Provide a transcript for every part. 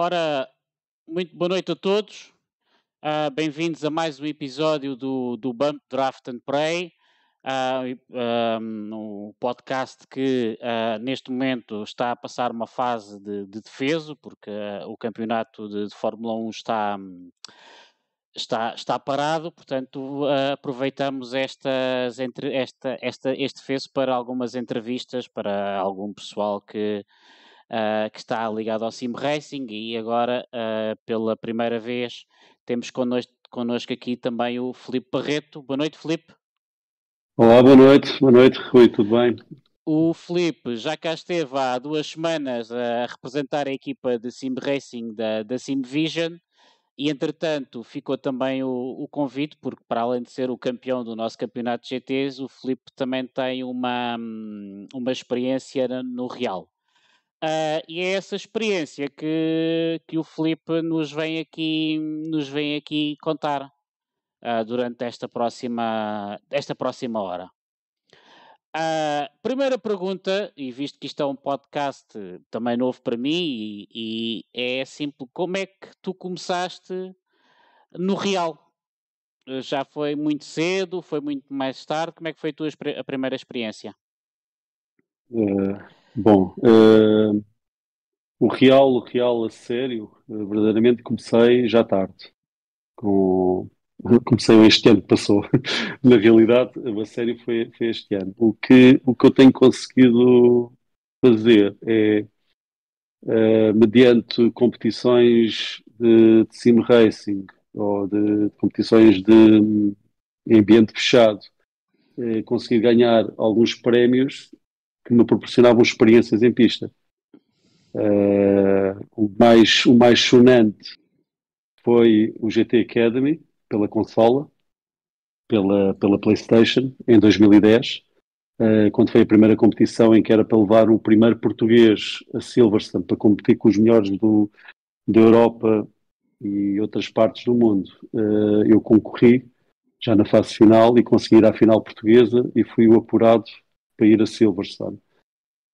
Ora, muito boa noite a todos. Uh, Bem-vindos a mais um episódio do, do Bump Draft and Pray, uh, um podcast que uh, neste momento está a passar uma fase de, de defeso, porque o campeonato de, de, Fórmula 1 está, está, está parado, portanto aproveitamos estas, entre, esta, esta, este defeso para algumas entrevistas para algum pessoal que uh, que está ligado ao Sim Racing e agora, uh, pela primeira vez, temos connosco, connosco aqui também o Felipe Barreto. Boa noite, Felipe. Olá, boa noite. Boa noite, Rui, tudo bem? O Felipe já cá esteve há duas semanas a representar a equipa de Sim Racing da, da Sim Vision e entretanto ficou também o, o, convite, porque para além de ser o campeão do nosso campeonato de GTs, o Felipe também tem uma, hum, uma experiência no Real. Uh, e é essa experiência que, que o Felipe nos vem aqui, nos vem aqui contar uh, durante esta próxima, esta próxima hora. Uh, primeira pergunta, e visto que isto é um podcast também novo para mim, e, e é simples, como é que tu começaste no Real? Já foi muito cedo, foi muito mais tarde? Como é que foi a tua a primeira experiência? Uh, Bom, uh, o Real, o Real a sério, uh, verdadeiramente comecei já tarde. Com, comecei este ano que passou. Na realidade, a sério foi, foi este ano. O que, o que eu tenho conseguido fazer é, uh, mediante competições de, de sim racing ou de, de competições de, de ambiente fechado, conseguir ganhar alguns prémios que me proporcionavam experiências em pista. Uh, o, mais, o mais sonante foi o GT Academy, pela consola, pela, pela PlayStation, em 2010, uh, eh, quando foi a primeira competição em que era para levar o primeiro português a Silverstone para competir com os melhores do, da Europa e outras partes do mundo. Uh, eu concorri já na fase final e consegui ir à final portuguesa e fui o apurado para ir a Silverstone.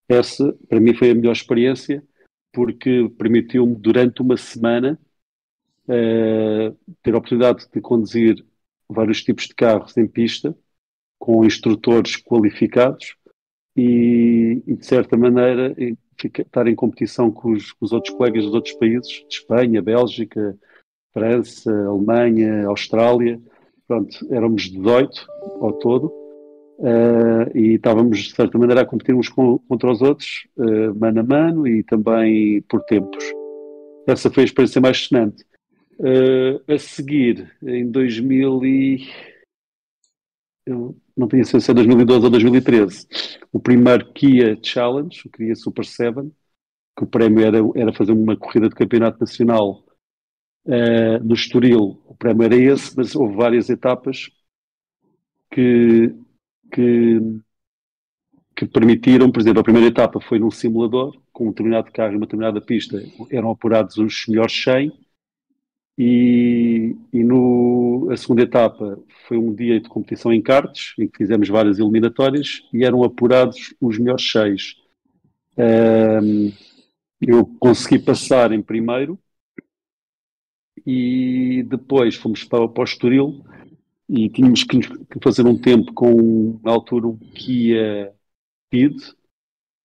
Essa, para mim, foi a melhor experiência, porque permitiu-me, durante uma semana, uh, ter a oportunidade de conduzir vários tipos de carros em pista, com instrutores qualificados e, e de certa maneira, estar em competição com os, com os outros colegas dos outros países, de Espanha, Bélgica, França, Alemanha, Austrália. Pronto, éramos 18 ao todo Uh, e estávamos, de certa maneira, a competir uns com, contra os outros, uh, mano a mano e também por tempos. Essa foi a experiência mais sonante. Uh, a seguir, em 2000 e... Eu não tenho certeza se é 2012 ou 2013, o primeiro Kia Challenge, o Kia Super 7, que o prémio era, era fazer uma corrida de campeonato nacional no Estoril. O prémio era esse, mas houve várias etapas que que, que permitiram, por exemplo, a primeira etapa foi num simulador, com um determinado carro e uma determinada pista, eram apurados os melhores 100, e, e no, a segunda etapa foi um dia de competição em karts, em que fizemos várias eliminatórias, e eram apurados os melhores 6. Um, eu consegui passar em primeiro, e depois fomos para, para o Estoril, e tínhamos que, fazer um tempo com, na altura, um Kia Speed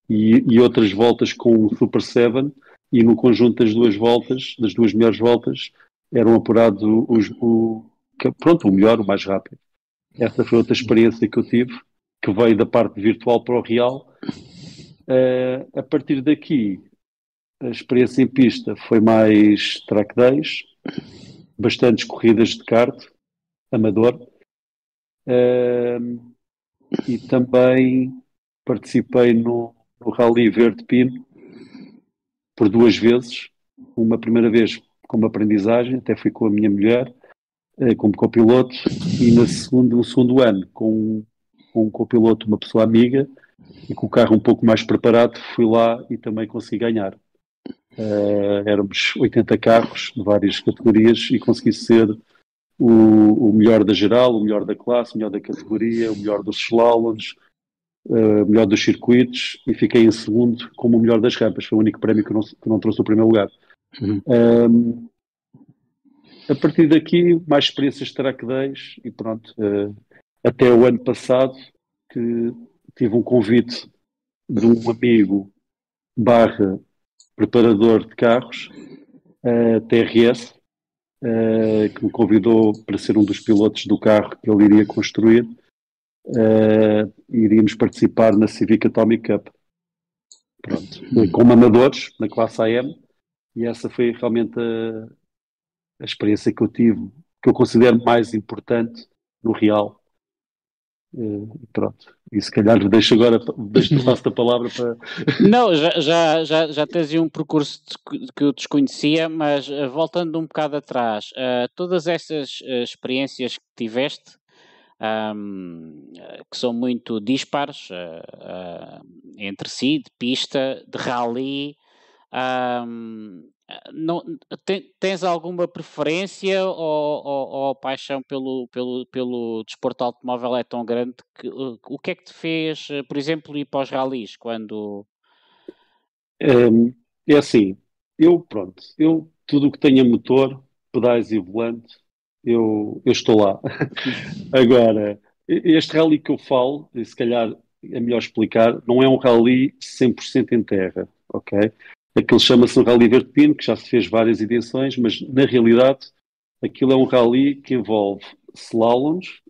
e, e outras voltas com o Super 7 e no conjunto das duas voltas, das duas melhores voltas, eram apurados os, o, pronto, o melhor, o mais rápido. Essa foi outra experiência que eu tive, que veio da parte virtual para o real. Uh, a partir daqui, a experiência em pista foi mais track days, bastantes corridas de kart, amador. Uh, e também participei no, no Rally Verde Pino por duas vezes. Uma primeira vez como aprendizagem, até fui com a minha mulher uh, como copiloto, e no segundo, no segundo ano com, com um copiloto, uma pessoa amiga, e com o carro um pouco mais preparado, fui lá e também consegui ganhar. Uh, éramos 80 carros de várias categorias e consegui ser o, o, melhor da geral, o melhor da classe, o melhor da categoria, o melhor dos slaloms, uh, o melhor dos circuitos e fiquei em segundo como o melhor das rampas. Foi o único prémio que não, que não trouxe o primeiro lugar. Uhum. Um, a partir daqui, mais experiências de track days e pronto. Uh, até o ano passado, que tive um convite de um amigo barra preparador de carros, uh, TRS, uh, que me convidou para ser um dos pilotos do carro que ele iria construir. Uh, iríamos participar na Civic Atomic Cup. Pronto. Como amadores, na classe AM, e essa foi realmente a, a experiência que eu tive, que eu considero mais importante no real. Uh, pronto. E se calhar deixo agora, deixo passo a palavra para. Não, já, já, já, já tens um percurso que eu desconhecia, mas uh, voltando um bocado atrás, uh, todas essas experiências que tiveste, um, que são muito dispares entre si, de pista, de rally, um, não, tens alguma preferência ou, ou, ou, paixão pelo, pelo, pelo desporto automóvel é tão grande que o que é que te fez, por exemplo, ir para os ralis quando é assim, eu pronto, eu tudo o que tenha motor, pedais e volante, eu, eu estou lá. Agora, este rally que eu falo, se calhar é melhor explicar, não é um rally 100% em terra, ok? Aquilo chama-se um rally vertepino, que já se fez várias edições, mas na realidade aquilo é um rally que envolve slaloms,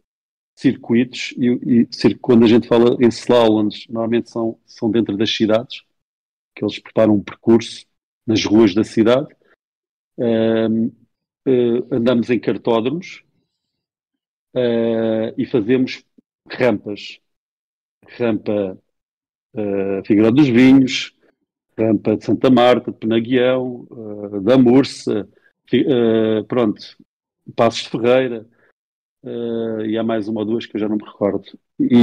circuitos, e, e quando a gente fala em slaloms, normalmente são, são dentro das cidades, que eles preparam um percurso nas ruas da cidade. Uh, uh, andamos em cartódromos uh, e fazemos rampas. Rampa uh, Figueiró dos Vinhos, Rampa de Santa Marta, de Penaguião, uh, da Mursa, uh, pronto, Passos de Ferreira, uh, e há mais uma ou duas que eu já não me recordo. E,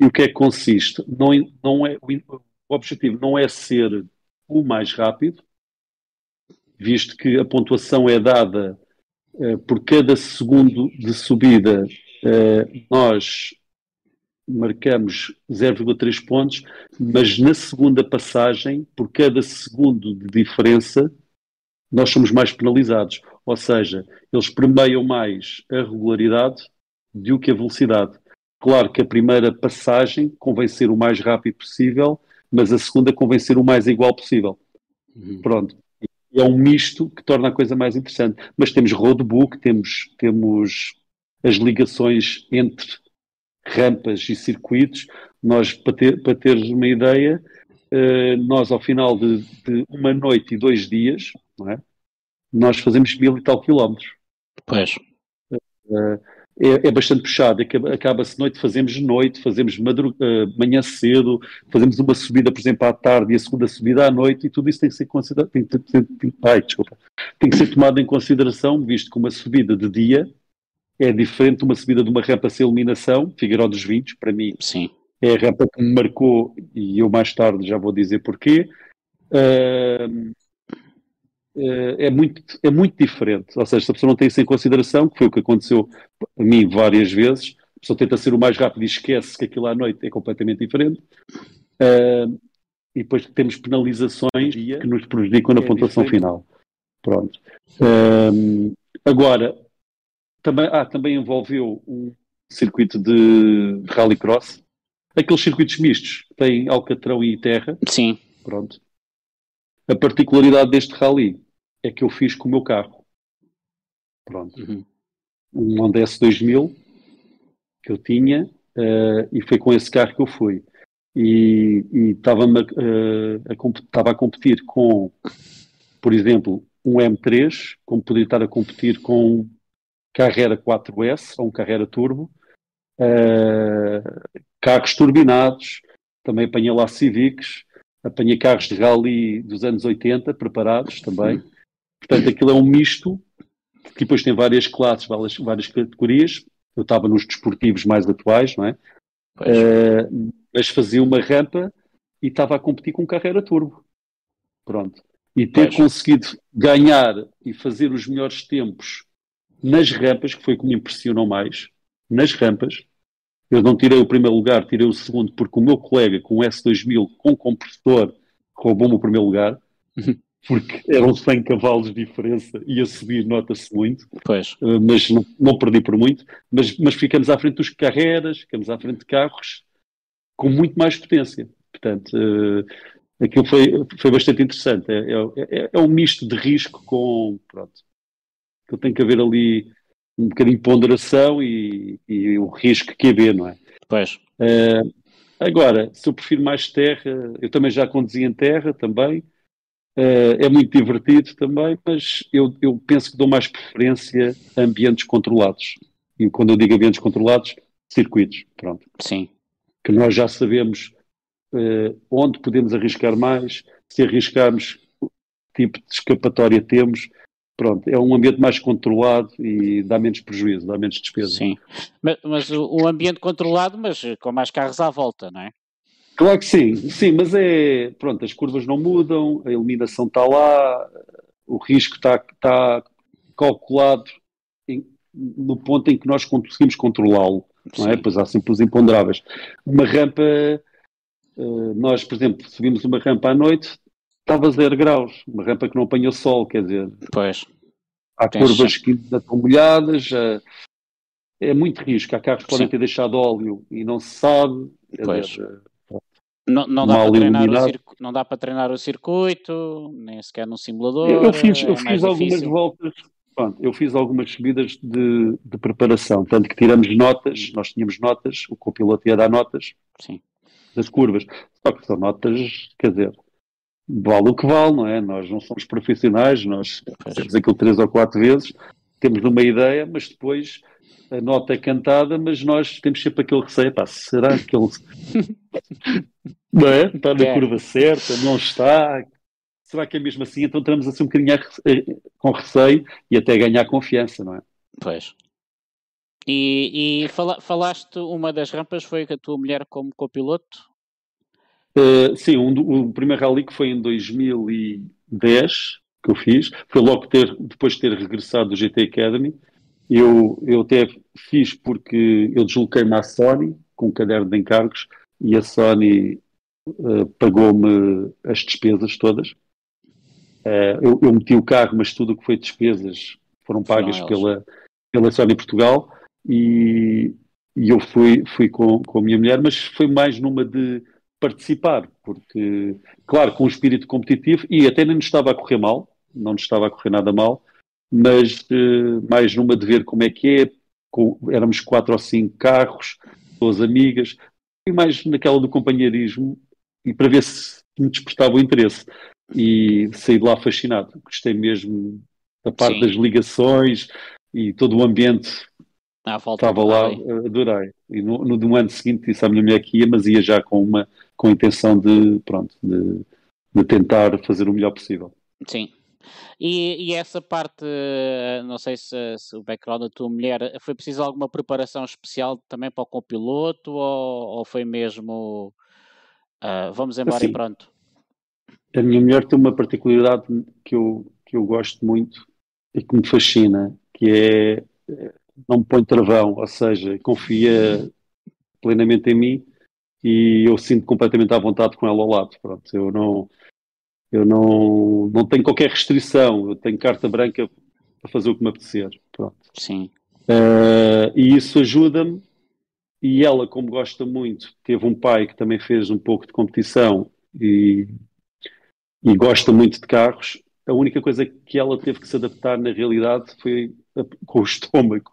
e o que é que consiste? Não, não é, o objetivo não é ser o mais rápido, visto que a pontuação é dada por cada segundo de subida, nós marcamos 0,3 pontos, mas na segunda passagem, por cada segundo de diferença, nós somos mais penalizados. Ou seja, eles premiam mais a regularidade do que a velocidade. Claro que a primeira passagem convém ser o mais rápido possível, mas a segunda convém ser o mais igual possível. Uhum. Pronto. É um misto que torna a coisa mais interessante. Mas temos roadbook, temos, temos as ligações entre rampas e circuitos, nós, para, ter, para teres uma ideia, uh, nós ao final de, de, uma noite e dois dias, é? nós fazemos mil e tal quilómetros. Pois. Uh, é, é, bastante puxado, acaba-se noite, fazemos noite, fazemos manhã cedo, fazemos uma subida, por exemplo, à tarde e a segunda subida à noite, e tudo isso tem que ser considerado, tem, tem, tem, ai, desculpa, tem que ser tomado em consideração, visto que uma subida de dia é diferente de uma subida de uma rampa sem iluminação, Figueiró dos Vinhos, para mim Sim. é a rampa que me marcou e eu mais tarde já vou dizer porquê. Uh, uh, é, muito, é muito diferente, ou seja, se a pessoa não tem isso em consideração, que foi o que aconteceu a mim várias vezes, a pessoa tenta ser o mais rápido e esquece que aquilo à noite é completamente diferente. Uh, e depois temos penalizações que nos prejudicam na é pontuação diferente. final. Pronto. agora, também, ah, também envolveu um circuito de rallycross. Aqueles circuitos mistos têm alcatrão e terra. Sim. Pronto. A particularidade deste rally é que eu fiz com o meu carro. Pronto. Uhum. Um Honda S2000 que eu tinha uh, e foi com esse carro que eu fui. E estava uh, a, a, a competir com, por exemplo, um M3, como podia estar a competir com Carrera 4S ou um Carrera Turbo, uh, carros turbinados, também apanhei lá Civics, apanhei carros de rally dos anos 80 preparados também. Portanto, aquilo é um misto que depois tem várias classes, várias, várias categorias. Eu estava nos desportivos mais atuais, não é? Uh, mas fazia uma rampa e estava a competir com um Carrera Turbo. Pronto. E ter pois. conseguido ganhar e fazer os melhores tempos nas rampas, que foi o que me impressionou mais, nas rampas, eu não tirei o primeiro lugar, tirei o segundo, porque o meu colega com o S2000 com compressor roubou-me o primeiro lugar. Uhum. porque eram 100 cavalos de diferença e a subir nota-se muito, pois. Uh, mas não, não, perdi por muito, mas, mas ficamos à frente dos carreiras, ficamos à frente de carros com muito mais potência. Portanto, uh, aquilo foi, foi bastante interessante. É, é, é, é, um misto de risco com. Pronto. Que tem que haver ali um bocadinho de ponderação e, e o risco que haver, não é? Pois. Uh, agora, se eu prefiro mais terra, eu também já conduzi em terra também. Uh, é muito divertido também, mas eu, eu penso que dou mais preferência a ambientes controlados. E quando eu digo ambientes controlados, circuitos, pronto. Sim. Que nós já sabemos uh, onde podemos arriscar mais, se arriscarmos, que tipo de escapatória temos. Pronto, é um ambiente mais controlado e dá menos prejuízo, dá menos despesa. Sim, mas, mas o, ambiente controlado, mas com mais carros à volta, não é? Claro que sim, sim, mas é, pronto, as curvas não mudam, a iluminação está lá, o risco está, está calculado em, no ponto em que nós conseguimos controlá-lo, não é? Pois há sempre os imponderáveis. Uma rampa eh, nós, por exemplo, subimos uma rampa à noite, estava a zero graus, uma rampa que não apanha sol, quer dizer. Pois. Há curvas que ainda estão molhadas, eh, é muito risco. Há carros que podem ter deixado óleo e não se sabe. Pois. Dizer, eh, não, não, dá para treinar o circu... não dá para treinar o circuito, nem sequer no simulador. Eu, eu fiz, eu é fiz algumas voltas, pronto, eu fiz algumas subidas de, de preparação, tanto que tiramos notas, nós tínhamos notas, o copiloto ia dar notas. Sim das curvas. Só que são notas, quer dizer, vale o que vale, não é? Nós não somos profissionais, nós fazemos aquilo três ou quatro vezes, temos uma ideia, mas depois a nota é cantada, mas nós temos sempre aquele receio, pá, será que ele não é? está na é. curva certa, não está? Será que é mesmo assim? Então entramos assim um bocadinho com receio e até ganhar confiança, não é? Pois. E, e fala, falaste, uma das rampas foi a tua mulher como copiloto? Uh, sim, um, o primeiro rally que foi em 2010 que eu fiz, foi logo ter, depois de ter regressado do GT Academy. Eu, eu até fiz porque eu desloquei-me à Sony com um caderno de encargos e a Sony uh, pagou-me as despesas todas. Uh, eu, eu, meti o carro, mas tudo o que foi despesas foram pagas pela, pela Sony Portugal e, e eu fui, fui com, com a minha mulher, mas foi mais numa de participar, porque, claro, com um espírito competitivo, e até nem nos estava a correr mal, não nos estava a correr nada mal, mas uh, mais numa de ver como é que é, com, éramos quatro ou cinco carros, duas amigas, e mais naquela do companheirismo, e para ver se me despertava o interesse. E saí de lá fascinado, gostei mesmo da parte Sim. das ligações e todo o ambiente à volta Estava lá, adorei. E no, no, no, ano seguinte disse à minha mulher que ia, mas ia já com uma com a intenção de, pronto, de, de tentar fazer o melhor possível. Sim. E, e, essa parte, não sei se, se, o background da tua mulher, foi preciso alguma preparação especial também para o copiloto ou, ou foi mesmo uh, vamos embora assim, e pronto? A minha mulher tem uma particularidade que eu, que eu gosto muito e que me fascina, que é não me põe travão, ou seja, confia plenamente em mim e eu sinto completamente à vontade com ela ao lado. Pronto, eu não, eu não, não tenho qualquer restrição, eu tenho carta branca para fazer o que me apetecer. Pronto. Sim. Uh, e isso ajuda-me. E ela, como gosta muito, teve um pai que também fez um pouco de competição e, e gosta muito de carros. A única coisa que ela teve que se adaptar na realidade foi com o estômago.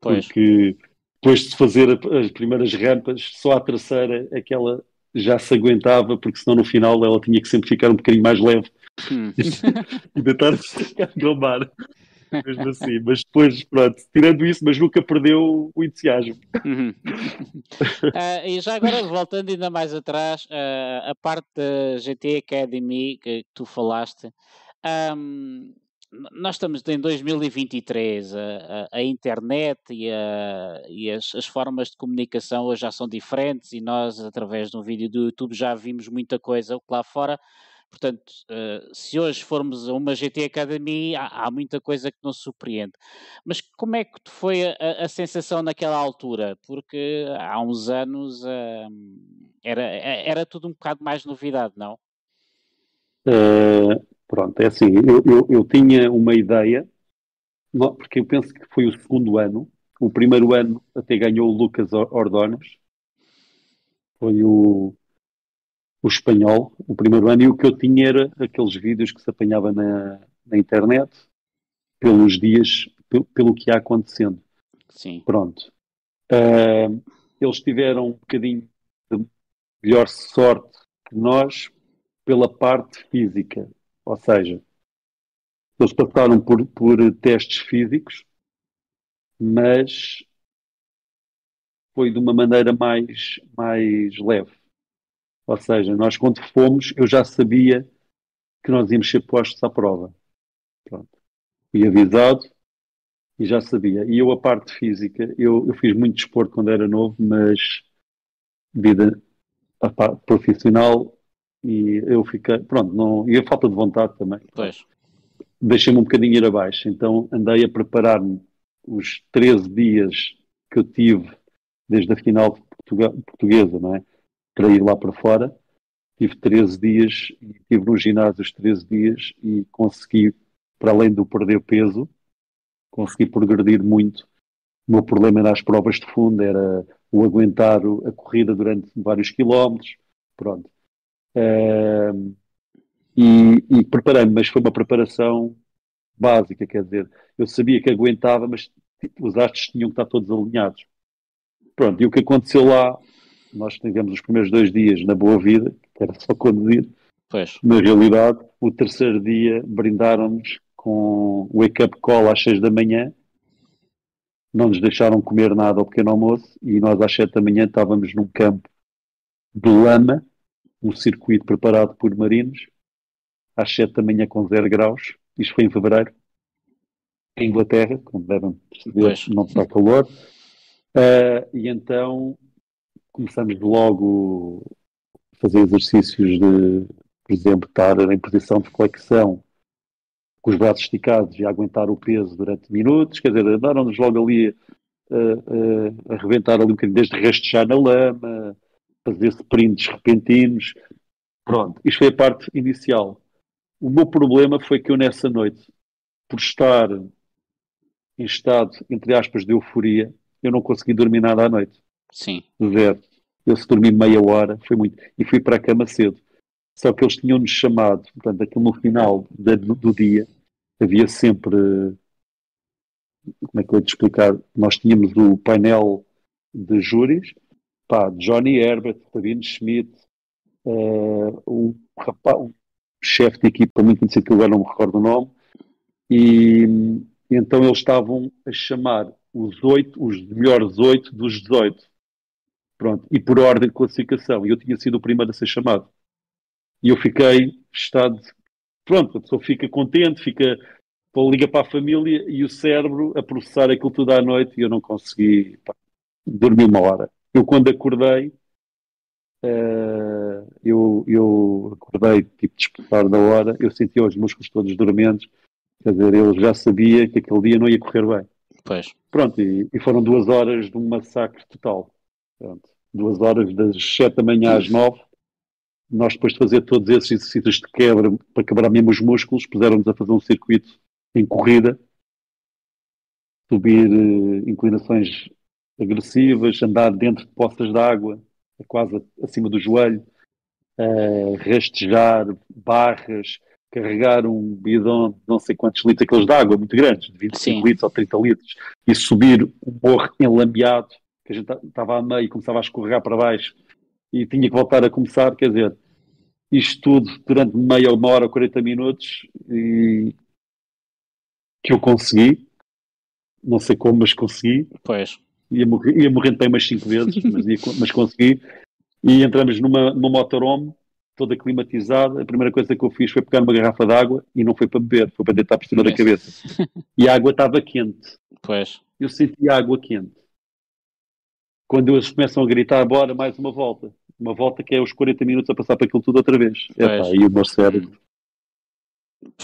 Pois. Porque depois de fazer as primeiras rampas, só a terceira é que ela já se aguentava, porque senão no final ela tinha que sempre ficar um bocadinho mais leve hum. e tentar se acalmar. Mesmo assim, mas depois, pronto, tirando isso, mas nunca perdeu o entusiasmo. Uhum. uh, e já agora, voltando ainda mais atrás, uh, a parte da GT Academy que tu falaste, um, nós estamos em 2023, a, a, a internet e, a, e as, as, formas de comunicação hoje já são diferentes e nós, através de um vídeo do YouTube, já vimos muita coisa lá fora. Portanto, uh, se hoje formos a uma GT Academy, há, há, muita coisa que não surpreende. Mas como é que foi a, a sensação naquela altura? Porque há uns anos uh, era, era tudo um bocado mais novidade, não? Uh, Pronto, é assim, eu, eu, eu tinha uma ideia, porque eu penso que foi o segundo ano, o primeiro ano até ganhou o Lucas Ordonas, foi o, o espanhol, o primeiro ano, e o que eu tinha era aqueles vídeos que se apanhava na, na internet, pelos dias, pelo, pelo que ia acontecendo. Sim. Pronto. Uh, eles tiveram um bocadinho de melhor sorte que nós pela parte física. Ou seja, eles passaram por, por testes físicos, mas foi de uma maneira mais, mais leve. Ou seja, nós quando fomos, eu já sabia que nós íamos ser postos à prova. Pronto. Fui avisado e já sabia. E eu, a parte física, eu, eu fiz muito desporto quando era novo, mas vida a parte profissional e eu fiquei, pronto, não, e a falta de vontade também. Pois. Deixei-me um bocadinho ir abaixo, então andei a preparar-me os 13 dias que eu tive desde a final portuguesa, não é? Para ir lá para fora. Tive 13 dias estive no ginásio os 13 dias e consegui, para além do perder peso, consegui progredir muito. O meu problema era as provas de fundo, era o aguentar a corrida durante vários quilómetros. Pronto. Uh, e, e preparei-me, mas foi uma preparação básica, quer dizer, eu sabia que aguentava, mas tipo, os astros tinham que estar todos alinhados. Pronto, e o que aconteceu lá, nós tivemos os primeiros dois dias na boa vida, que era só conduzir. Pois. Na realidade, o terceiro dia brindaram-nos com wake-up call às seis da manhã, não nos deixaram comer nada ao pequeno almoço e nós às sete da manhã estávamos num campo de lama, um circuito preparado por marinos, às sete da manhã com zero graus, isto foi em fevereiro, em Inglaterra, como devem perceber, pois. não está calor, uh, e então começamos logo a fazer exercícios de, por exemplo, estar em posição de flexão, com os braços esticados e aguentar o peso durante minutos, quer dizer, andaram-nos logo ali a, a, a reventar ali um bocadinho, desde rastejar na lama, fazer sprints repentinos. Pronto, isto foi a parte inicial. O meu problema foi que eu nessa noite, por estar em estado, entre aspas, de euforia, eu não consegui dormir nada à noite. Sim. Zero. Eu se dormi meia hora, foi muito. E fui para a cama cedo. Só que eles tinham-nos chamado, portanto, aquilo no final de, do, do, dia, havia sempre. Como é que eu vou te explicar? Nós tínhamos o painel de júris, pá, Johnny Herbert, Sabine Schmidt, uh, um, um chefe de equipa muito conhecido que agora não me recordo o nome, e, então eles estavam a chamar os oito, os melhores oito dos 18. Pronto, e por ordem de classificação. E eu tinha sido o primeiro a ser chamado. E eu fiquei estado. Pronto, a pessoa fica contente, fica. liga para a família e o cérebro a processar aquilo tudo à noite e eu não consegui pá, uma hora. Eu, quando acordei, uh, eu, eu acordei tipo despertar da hora, eu sentia os músculos todos dormentes, quer dizer, eu já sabia que aquele dia não ia correr bem. Pois. Pronto, e, e foram duas horas de um massacre total. Pronto. Duas horas das sete da manhã às nove. Nós, depois de fazer todos esses exercícios de quebra para quebrar mesmo os músculos, puseram-nos a fazer um circuito em corrida, subir uh, inclinações agressivas, andar dentro de poças de água, quase acima do joelho, uh, rastejar barras, carregar um bidão de não sei quantos litros, aqueles de água muito grandes, de 25 Sim. litros ou 30 litros, e subir um morro enlambeado, que a gente estava a meio e começava a escorregar para baixo, e tinha que voltar a começar, quer dizer, isto tudo durante meia, uma hora, 40 minutos, e que eu consegui, não sei como, mas consegui. Pois. Ia, morrer, ia morrendo bem umas 5 vezes, mas, ia, mas consegui. E entramos numa, numa motorhome, toda climatizada. A primeira coisa que eu fiz foi pegar uma garrafa de água e não foi para beber, foi para deitar por cima da cabeça. E a água estava quente. Pois. Eu senti a água quente. Quando eles começam a gritar, bora, mais uma volta. Uma volta que é os 40 minutos a passar para aquilo tudo outra vez. Epá, e o meu cérebro.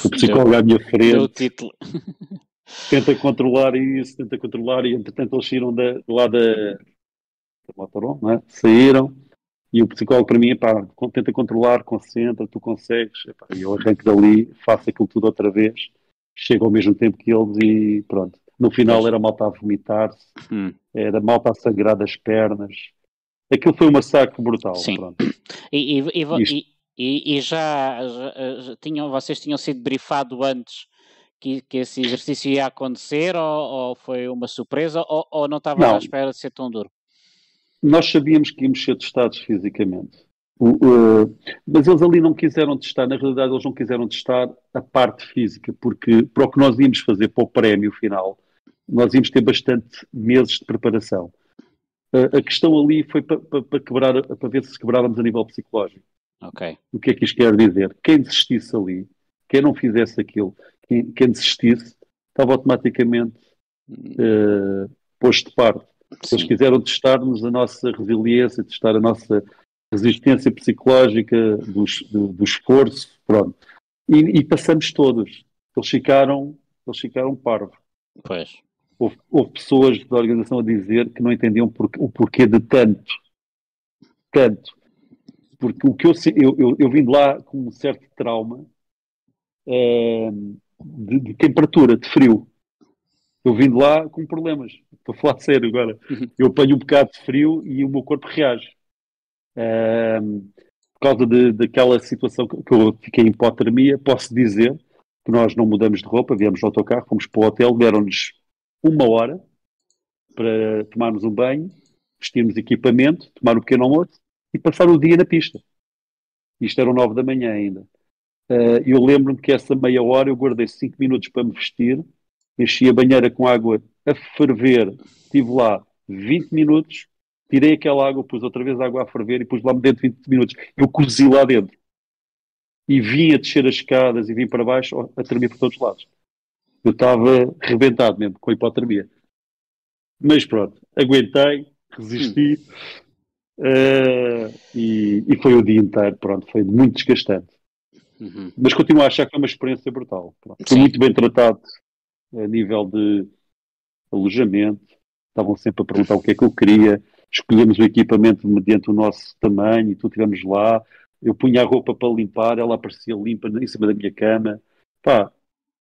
O psicólogo à minha frente. Deu o título. tenta controlar isso, tenta controlar, e entretanto eles saíram da, lá da, da motorhome, é? saíram, E o psicólogo para mim é pá, tenta controlar, concentra, tu consegues. Epá, e eu arranco dali, faço aquilo tudo outra vez, chego ao mesmo tempo que eles e pronto. No final era malta a vomitar-se, hum. era malta a sangrar das pernas. Aquilo foi um massacre brutal. Sim. E, e, e, e, já, já, já, tinham, vocês tinham sido briefado antes que, que esse exercício ia acontecer ou, ou foi uma surpresa ou, ou não estava à espera de ser tão duro? Nós sabíamos que íamos ser testados fisicamente. O, uh, mas eles ali não quiseram testar, na realidade eles não quiseram testar a parte física, porque para o que nós íamos fazer para o prémio final, nós íamos ter bastante meses de preparação. Uh, a questão ali foi para, para, para, quebrar, para ver se quebrávamos a nível psicológico. Okay. O que é que isto quer dizer? Quem desistisse ali, quem não fizesse aquilo, quem, quem desistisse, estava automaticamente uh, posto de parte. Sim. Eles quiseram testar-nos a nossa resiliência, testar a nossa resistência psicológica do, do, do esforço, pronto. E, e, passamos todos. Eles ficaram, eles ficaram parvos. Pois. Houve, houve, pessoas da organização a dizer que não entendiam por, o porquê de tanto. Tanto. Porque o que eu, eu, eu, eu vim de lá com um certo trauma é, de, de temperatura, de frio. Eu vim de lá com problemas. Estou a falar sério agora. Uhum. Eu apanho um bocado de frio e o meu corpo reage. Um, por causa de, daquela situação que, eu fiquei em hipotermia, posso dizer que nós não mudamos de roupa, viemos no autocarro, fomos para o hotel, deram-nos uma hora para tomarmos um banho, vestirmos equipamento, tomar um pequeno almoço e passar o dia na pista. Isto era nove da manhã ainda. Uh, eu lembro-me que essa meia hora eu guardei cinco minutos para me vestir, enchi a banheira com água a ferver, estive lá 20 minutos, tirei aquela água, pus outra vez a água a ferver e pus lá dentro 20 minutos. Eu cozi lá dentro. E vim a descer as escadas e vim para baixo a tremer por todos os lados. Eu estava rebentado mesmo, com a hipotermia. Mas pronto, aguentei, resisti. Uh, e, e, foi o dia inteiro, pronto, foi muito desgastante. Uhum. Mas continuo a achar que foi uma experiência brutal. Foi muito bem tratado a nível de alojamento, estavam sempre a perguntar o que é que eu queria, escolhemos o equipamento mediante o nosso tamanho e tudo estivemos lá. Eu punha a roupa para limpar, ela aparecia limpa em cima da minha cama. Pá,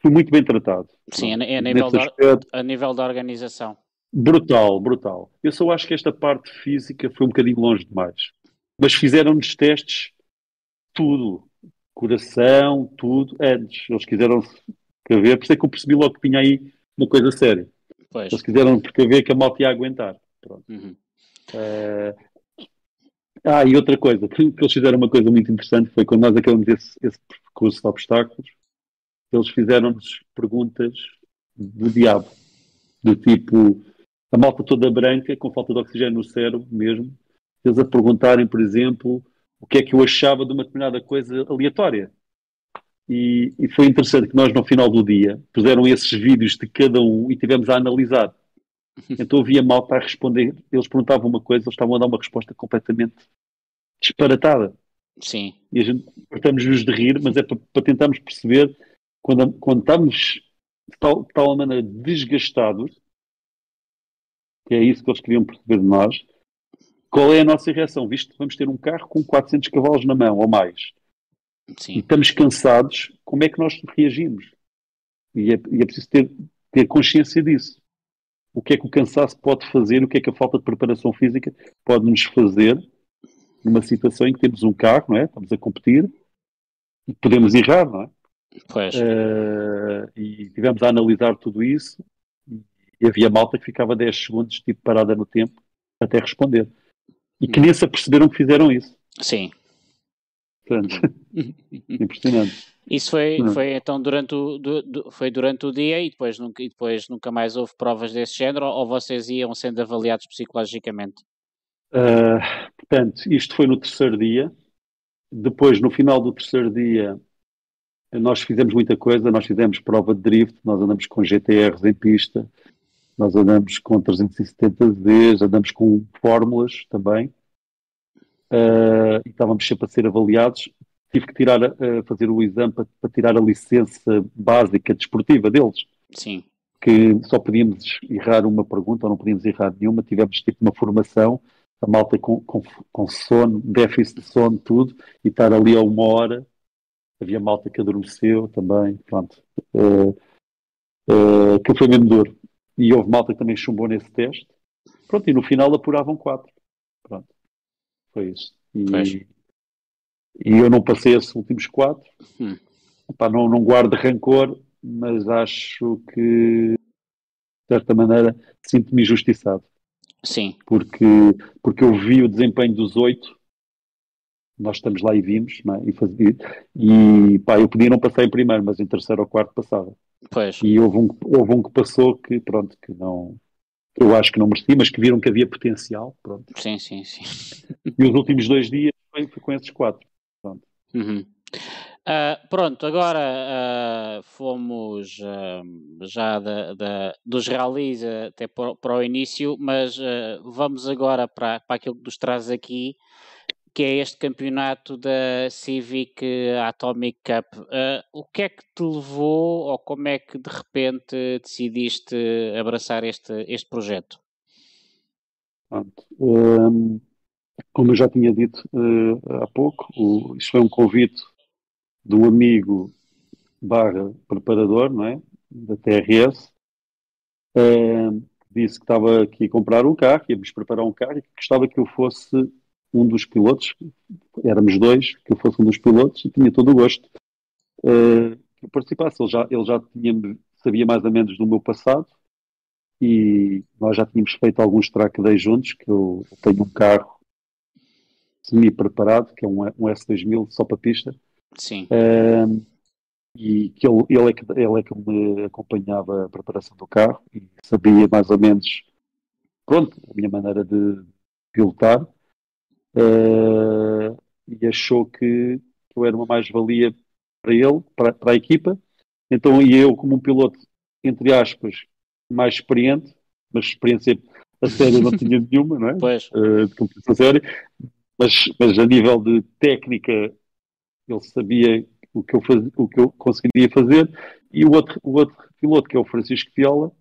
fui muito bem tratado. Sim, a, a, nível da, a nível da organização. Brutal, brutal. Eu só acho que esta parte física foi um bocadinho longe demais. Mas fizeram-nos testes tudo. Coração, tudo, antes. Eles quiseram precaver, por isso é que eu percebi logo que tinha aí uma coisa séria. Pois. Eles quiseram precaver que a malta ia aguentar. Pronto. Uhum. Uh... Ah, e outra coisa, que, eles fizeram uma coisa muito interessante foi quando nós acabamos esse, esse percurso de obstáculos, eles fizeram-nos perguntas do diabo, do tipo, a malta toda branca, com falta de oxigênio no cérebro mesmo, eles a perguntarem, por exemplo, o que é que eu achava de uma determinada coisa aleatória. E, e, foi interessante que nós, no final do dia, puseram esses vídeos de cada um e tivemos a analisar. Então havia malta a responder, eles perguntavam uma coisa, eles estavam a dar uma resposta completamente disparatada. Sim. E a gente partamos-nos de rir, mas é para, para tentarmos perceber quando, quando estamos de tal, de tal maneira desgastados que é isso que eles queriam perceber de nós, qual é a nossa reação? Visto que vamos ter um carro com 400 cavalos na mão ou mais, Sim. e estamos cansados, como é que nós reagimos? E é, e é preciso ter, ter consciência disso. O que é que o cansaço pode fazer, o que é que a falta de preparação física pode nos fazer numa situação em que temos um carro, não é? Estamos a competir e podemos errar, não é? Pois. Uh, e tivemos a analisar tudo isso e havia malta que ficava 10 segundos, tipo, parada no tempo, até responder. E que nem se aperceberam que fizeram isso. Sim. Portanto, impressionante. Isso foi, foi então durante o, do, foi durante o dia e depois, nunca, e depois nunca mais houve provas desse género ou vocês iam sendo avaliados psicologicamente? Uh, portanto, isto foi no terceiro dia. Depois, no final do terceiro dia, nós fizemos muita coisa. Nós fizemos prova de drift, nós andamos com GTRs em pista, nós andamos com 370Ds, andamos com fórmulas também. Uh, e estávamos sempre a ser avaliados. Tive que tirar, uh, fazer o exame para, para, tirar a licença básica desportiva deles. Sim. Que só podíamos errar uma pergunta ou não podíamos errar nenhuma. Tivemos tipo uma formação a malta com, com, com sono, déficit de sono, tudo, e estar ali a uma hora. Havia malta que adormeceu também, pronto. Uh, uh, que foi mesmo duro. E houve malta que também chumbou nesse teste. Pronto, e no final apuravam quatro. Pronto. Foi isso. E, e eu não passei esses últimos quatro. Hum. Epá, não, não guardo rancor, mas acho que, de certa maneira, sinto-me injustiçado. Sim. Porque, porque eu vi o desempenho dos oito, nós estamos lá e vimos, é? e, fazia, e pá, eu podia não passar em primeiro, mas em terceiro ou quarto passava. Pois. E houve um, houve um que passou que, pronto, que não, eu acho que não merecia, mas que viram que havia potencial. Pronto. Sim, sim, sim. E os últimos dois dias foi, foi com esses quatro. Pronto. Uhum. Uh, pronto, agora uh, fomos uh, já da, da, dos rallies até para, para, o início, mas vamos agora para, para aquilo que nos traz aqui, que é este campeonato da Civic Atomic Cup. o que é que te levou ou como é que de repente decidiste abraçar este, este projeto? Um, como eu já tinha dito há pouco, o, isto foi um convite do amigo barra preparador, não é? Da TRS, uh, disse que estava aqui a comprar um carro, íamos preparar um carro e que gostava que eu fosse um dos pilotos, éramos dois, que eu fosse um dos pilotos e tinha todo o gosto uh, que eu participasse. Ele já, ele já tinha, sabia mais ou menos do meu passado e nós já tínhamos feito alguns track days juntos, que eu tenho um carro semi-preparado, que é um, um S2000 só para pista, Sim. Uh, e que ele, ele, é que, ele é que me acompanhava a preparação do carro e sabia mais ou menos, pronto, a minha maneira de pilotar. Uh, e achou que eu era uma mais-valia para ele, para, para a equipa. Então, e eu, como um piloto, entre aspas, mais experiente, mas experiência a sério não tinha nenhuma, não é? Pois. Uh, de competição séria, mas, mas a nível de técnica ele sabia o que eu, faz, o que eu conseguiria fazer, e o outro, o outro piloto, que é o Francisco Viola,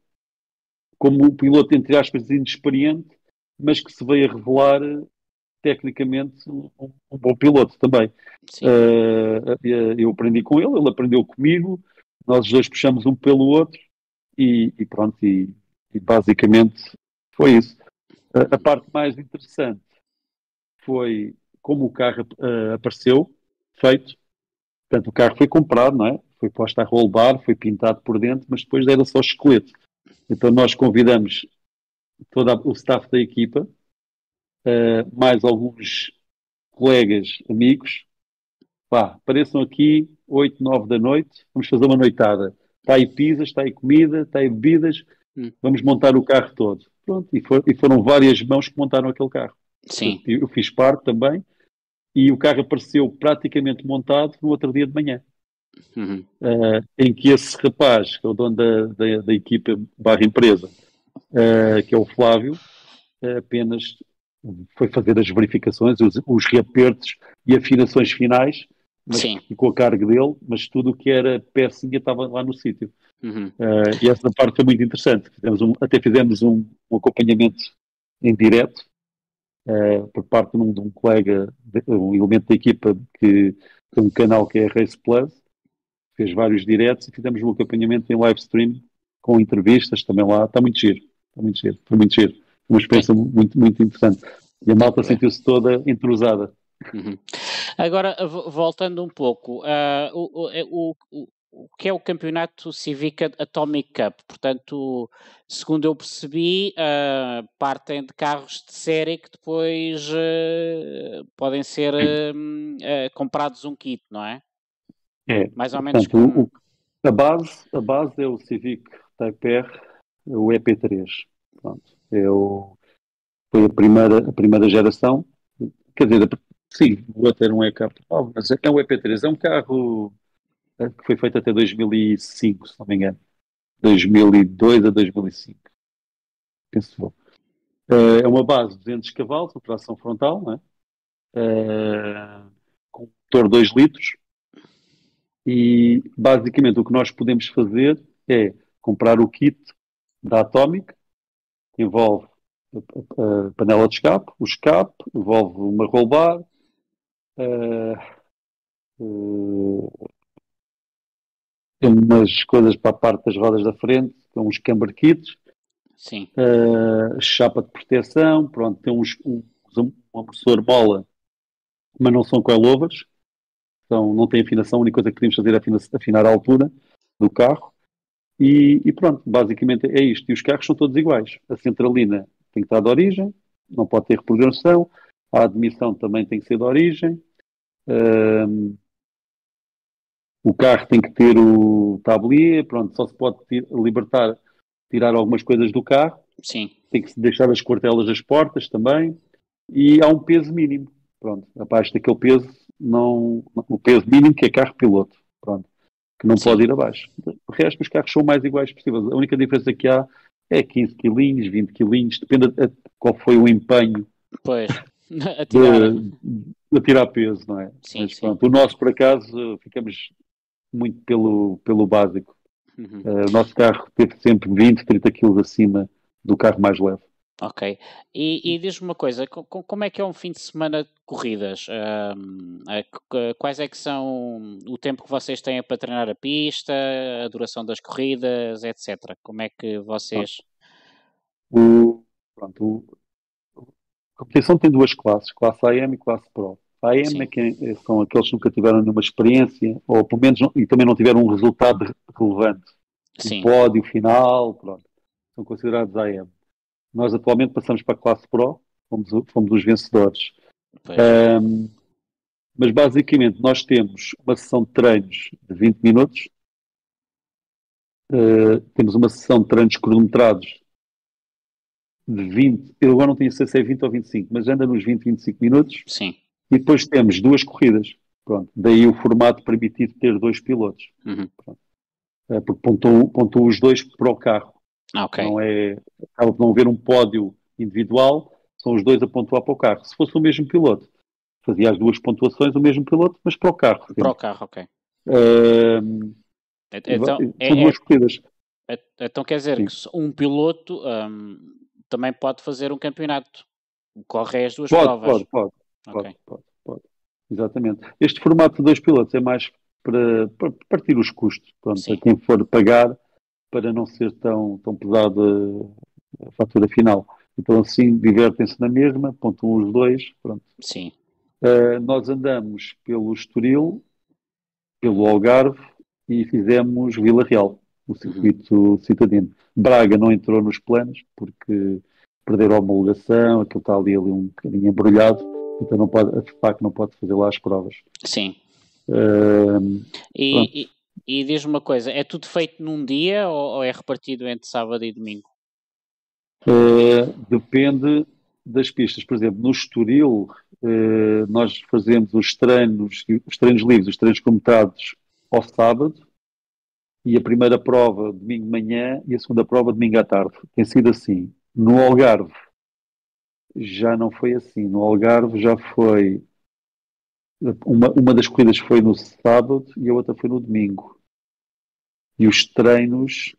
como um piloto, entre aspas, inexperiente, mas que se veio a revelar tecnicamente um, um bom piloto também. Uh, eu aprendi com ele, ele aprendeu comigo, nós dois puxamos um pelo outro e, e pronto, e, e, basicamente foi isso. Uh, a parte mais interessante foi como o carro uh, apareceu, feito. Portanto, o carro foi comprado, não é? Foi posto a rollbar, foi pintado por dentro, mas depois era só esqueleto. Então nós convidamos todo o staff da equipa, uh, mais alguns colegas, amigos, pá, apareçam aqui 8, 9 da noite, vamos fazer uma noitada. Está aí pizzas, está aí comida, está aí bebidas, hum. vamos montar o carro todo. Pronto, e, for, e, foram várias mãos que montaram aquele carro. Sim. Eu, eu fiz parte também, e o carro apareceu praticamente montado no outro dia de manhã. Uhum. Uh, em que esse rapaz, que é o dono da, da, da equipa barra empresa, uh, que é o Flávio, uh, apenas foi fazer as verificações, os, os reapertos e afinações finais, mas Sim. ficou a cargo dele, mas tudo o que era pecinha estava lá no sítio. Uhum. e essa parte foi muito interessante. Fizemos um, até fizemos um, um acompanhamento em direto uh, por parte de um, de um, colega, um elemento da equipa que tem um canal que é Race Plus, fez vários diretos e fizemos um acompanhamento em live stream com entrevistas também lá. Está muito giro, está muito giro, foi muito giro. Uma experiência muito, muito interessante. E a malta sentiu-se toda entrosada. Uhum. Agora, voltando um pouco, uh, o, o, o, o que é o campeonato Civic Atomic Cup. Portanto, segundo eu percebi, uh, partem de carros de série que depois uh, podem ser uh, comprados um kit, não é? É. Mais ou menos. Portanto, como... a, base, a base é o Civic Type R, o EP3. Pronto. É o, foi a primeira, a primeira geração. Quer dizer, sim, o outro era um EK, mas é um EP3. É um carro que foi feito até 2005, se não me engano. 2002 a 2005. Penso eu. Eh, é uma base de 200 cavalos, tração frontal, né? com motor 2 litros. E basicamente o que nós podemos fazer é comprar o kit da Atomic, envolve a, a panela de escape, o escape, envolve uma rollbar, uh, uh, tem umas coisas para a parte das rodas da frente, tem uns camber kits, Sim. Uh, chapa de proteção, pronto, tem uns, um, um amortecedor bola, mas não são coilovers, então não tem afinação, a única coisa que podemos fazer é afinar a altura do carro. E, e, pronto, basicamente é isto. E os carros são todos iguais. A centralina tem que estar de origem, não pode ter reprogramação. A admissão também tem que ser de origem. Um, o carro tem que ter o tablier, pronto, só se pode libertar, tirar algumas coisas do carro. Sim. Tem que se deixar as cortelas das portas também. E há um peso mínimo. Pronto, abaixo daquele peso, não, o peso mínimo que é carro piloto. Que não Sim. pode ir abaixo. O resto, os carros são o mais iguais possíveis. A única diferença que há é 15 quilinhos, 20 quilinhos, depende de qual foi o empenho. Pois, a tirar, de, de tirar peso, não é? Sim, Mas, sim. Pronto, o nosso, por acaso, ficamos muito pelo, pelo básico. Uhum. Uh, o nosso carro teve sempre 20, 30 quilos acima do carro mais leve. Ok. E, e diz-me uma coisa, como é que é um fim de semana de corridas? quais é que são o tempo que vocês têm para treinar a pista, a duração das corridas, etc. Como é que vocês... O, pronto, o, a competição tem duas classes, classe AM e classe Pro. A AM é que é, são aqueles que nunca tiveram nenhuma experiência, ou pelo menos e também não tiveram um resultado relevante. Sim. Um pódio final, pronto. São considerados AM. Nós atualmente passamos para a classe Pro, fomos, fomos os vencedores. Um, mas basicamente nós temos uma sessão de treinos de 20 minutos, uh, temos uma sessão de treinos cronometrados de 20, eu agora não tenho certeza se é 20 ou 25, mas anda nos 20, 25 minutos. Sim. E depois temos duas corridas. Pronto. Daí o formato permitido ter dois pilotos. Uhum. Uh, porque pontuam, pontuam os dois para o carro. Ah, okay. Não é, acaba por não haver um pódio individual, são os dois a pontuar para o carro. Se fosse o mesmo piloto, fazia as duas pontuações o mesmo piloto, mas para o carro. Para o carro, ok. Uh, então, são é, duas é, corridas. É, então quer dizer Sim. que um piloto um, também pode fazer um campeonato. Corre as duas pode, provas. Pode, pode, okay. pode, pode, pode. Exatamente. Este formato de dois pilotos é mais para, para partir os custos. Pronto, para quem for pagar para não ser tão, tão pesada a fatura final. Então assim divertem-se na mesma, pontuam os dois, pronto. Sim. Uh, nós andamos pelo Estoril, pelo Algarve e fizemos Vila Real, o circuito uhum. citadino. Braga não entrou nos planos porque perderam a homologação, aquilo está ali, ali um bocadinho embrulhado, então não pode, a FPAC não pode fazer lá as provas. Sim. Uh, e, e diz-me uma coisa, é tudo feito num dia ou, ou é repartido entre sábado e domingo? Uh, depende das pistas. Por exemplo, no Estoril, uh, nós fazemos os treinos, os treinos livres, os treinos comutados ao sábado, e a primeira prova domingo de manhã e a segunda prova domingo à tarde. Tem sido assim. No Algarve já não foi assim. No Algarve já foi uma, uma das corridas foi no sábado e a outra foi no domingo. E os treinos,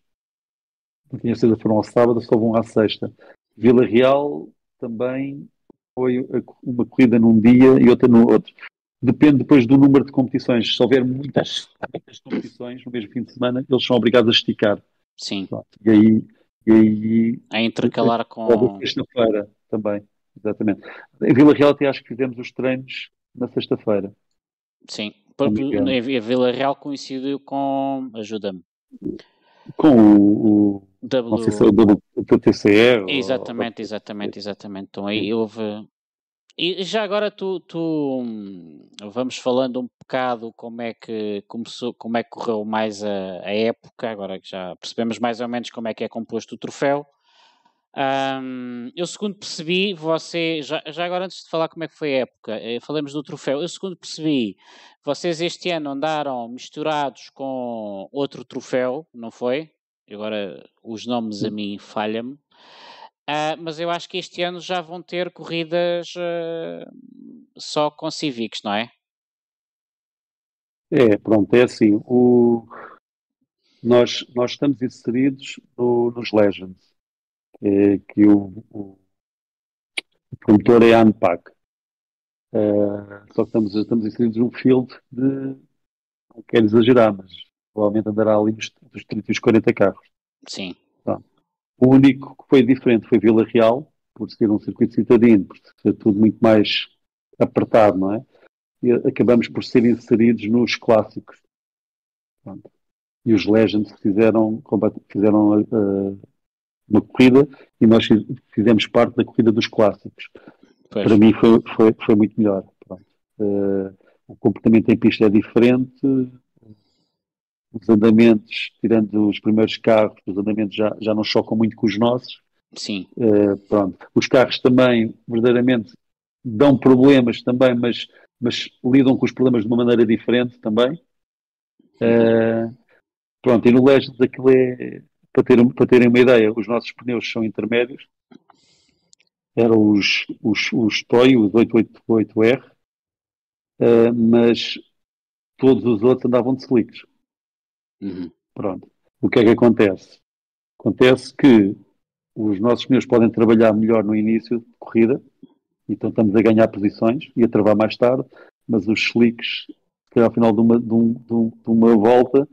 não tinha certeza, foram ao sábado, só vão à sexta. Vila Real também foi uma corrida num dia e outra no outro. Depende depois do número de competições. Se houver muitas, muitas competições no mesmo fim de semana, eles são obrigados a esticar. Sim. E aí. E aí a intercalar com. Sexta-feira também, exatamente. Em Vila Real, até acho que fizemos os treinos na sexta-feira. Sim, a Vila Real coincidiu com. Ajuda-me. Com o. o w... Não sei se é o WTCR. Exatamente, ou... exatamente, exatamente. Então aí houve. E já agora tu, tu vamos falando um bocado como é que começou, como é que correu mais a, a época, agora que já percebemos mais ou menos como é que é composto o troféu. Um, eu, segundo percebi, você. Já, já, agora, antes de falar como é que foi a época, eh, falamos do troféu. Eu, segundo percebi, vocês este ano andaram misturados com outro troféu, não foi? Agora, os nomes a mim falham-me. Uh, mas eu acho que este ano já vão ter corridas uh, só com Civics, não é? É, pronto, é assim. O... Nós, nós estamos inseridos no, nos Legends é que o, o, O promotor é a ANPAC. Uh, só que estamos, estamos inseridos num field de, não quero exagerar, mas provavelmente andará ali dos, dos 30 e os 40 carros. Sim. O único que foi diferente foi Vila Real, por ser um circuito citadino, por ser tudo muito mais apertado, não é? E acabamos por ser inseridos nos clássicos. Pronto. E os Legends fizeram, fizeram uh, uma corrida e nós fizemos parte da corrida dos clássicos. Pois. Para mim foi, foi, foi muito melhor. Uh, o comportamento em pista é diferente, os andamentos, tirando os primeiros carros, os andamentos já, já não chocam muito com os nossos. Sim. Uh, pronto. Os carros também, verdadeiramente, dão problemas também, mas, mas lidam com os problemas de uma maneira diferente também. Uh, pronto, e no Legends aquilo é, para, ter, para terem uma ideia, os nossos pneus são intermédios. Eram os, os, os Toy, os 888R, uh, eh, mas todos os outros andavam de slicks. Uhum. Pronto. O que é que acontece? Acontece que os nossos pneus podem trabalhar melhor no início de corrida, então estamos a ganhar posições e a travar mais tarde, mas os slicks, que ao final de uma, de, um, de, um, de uma volta,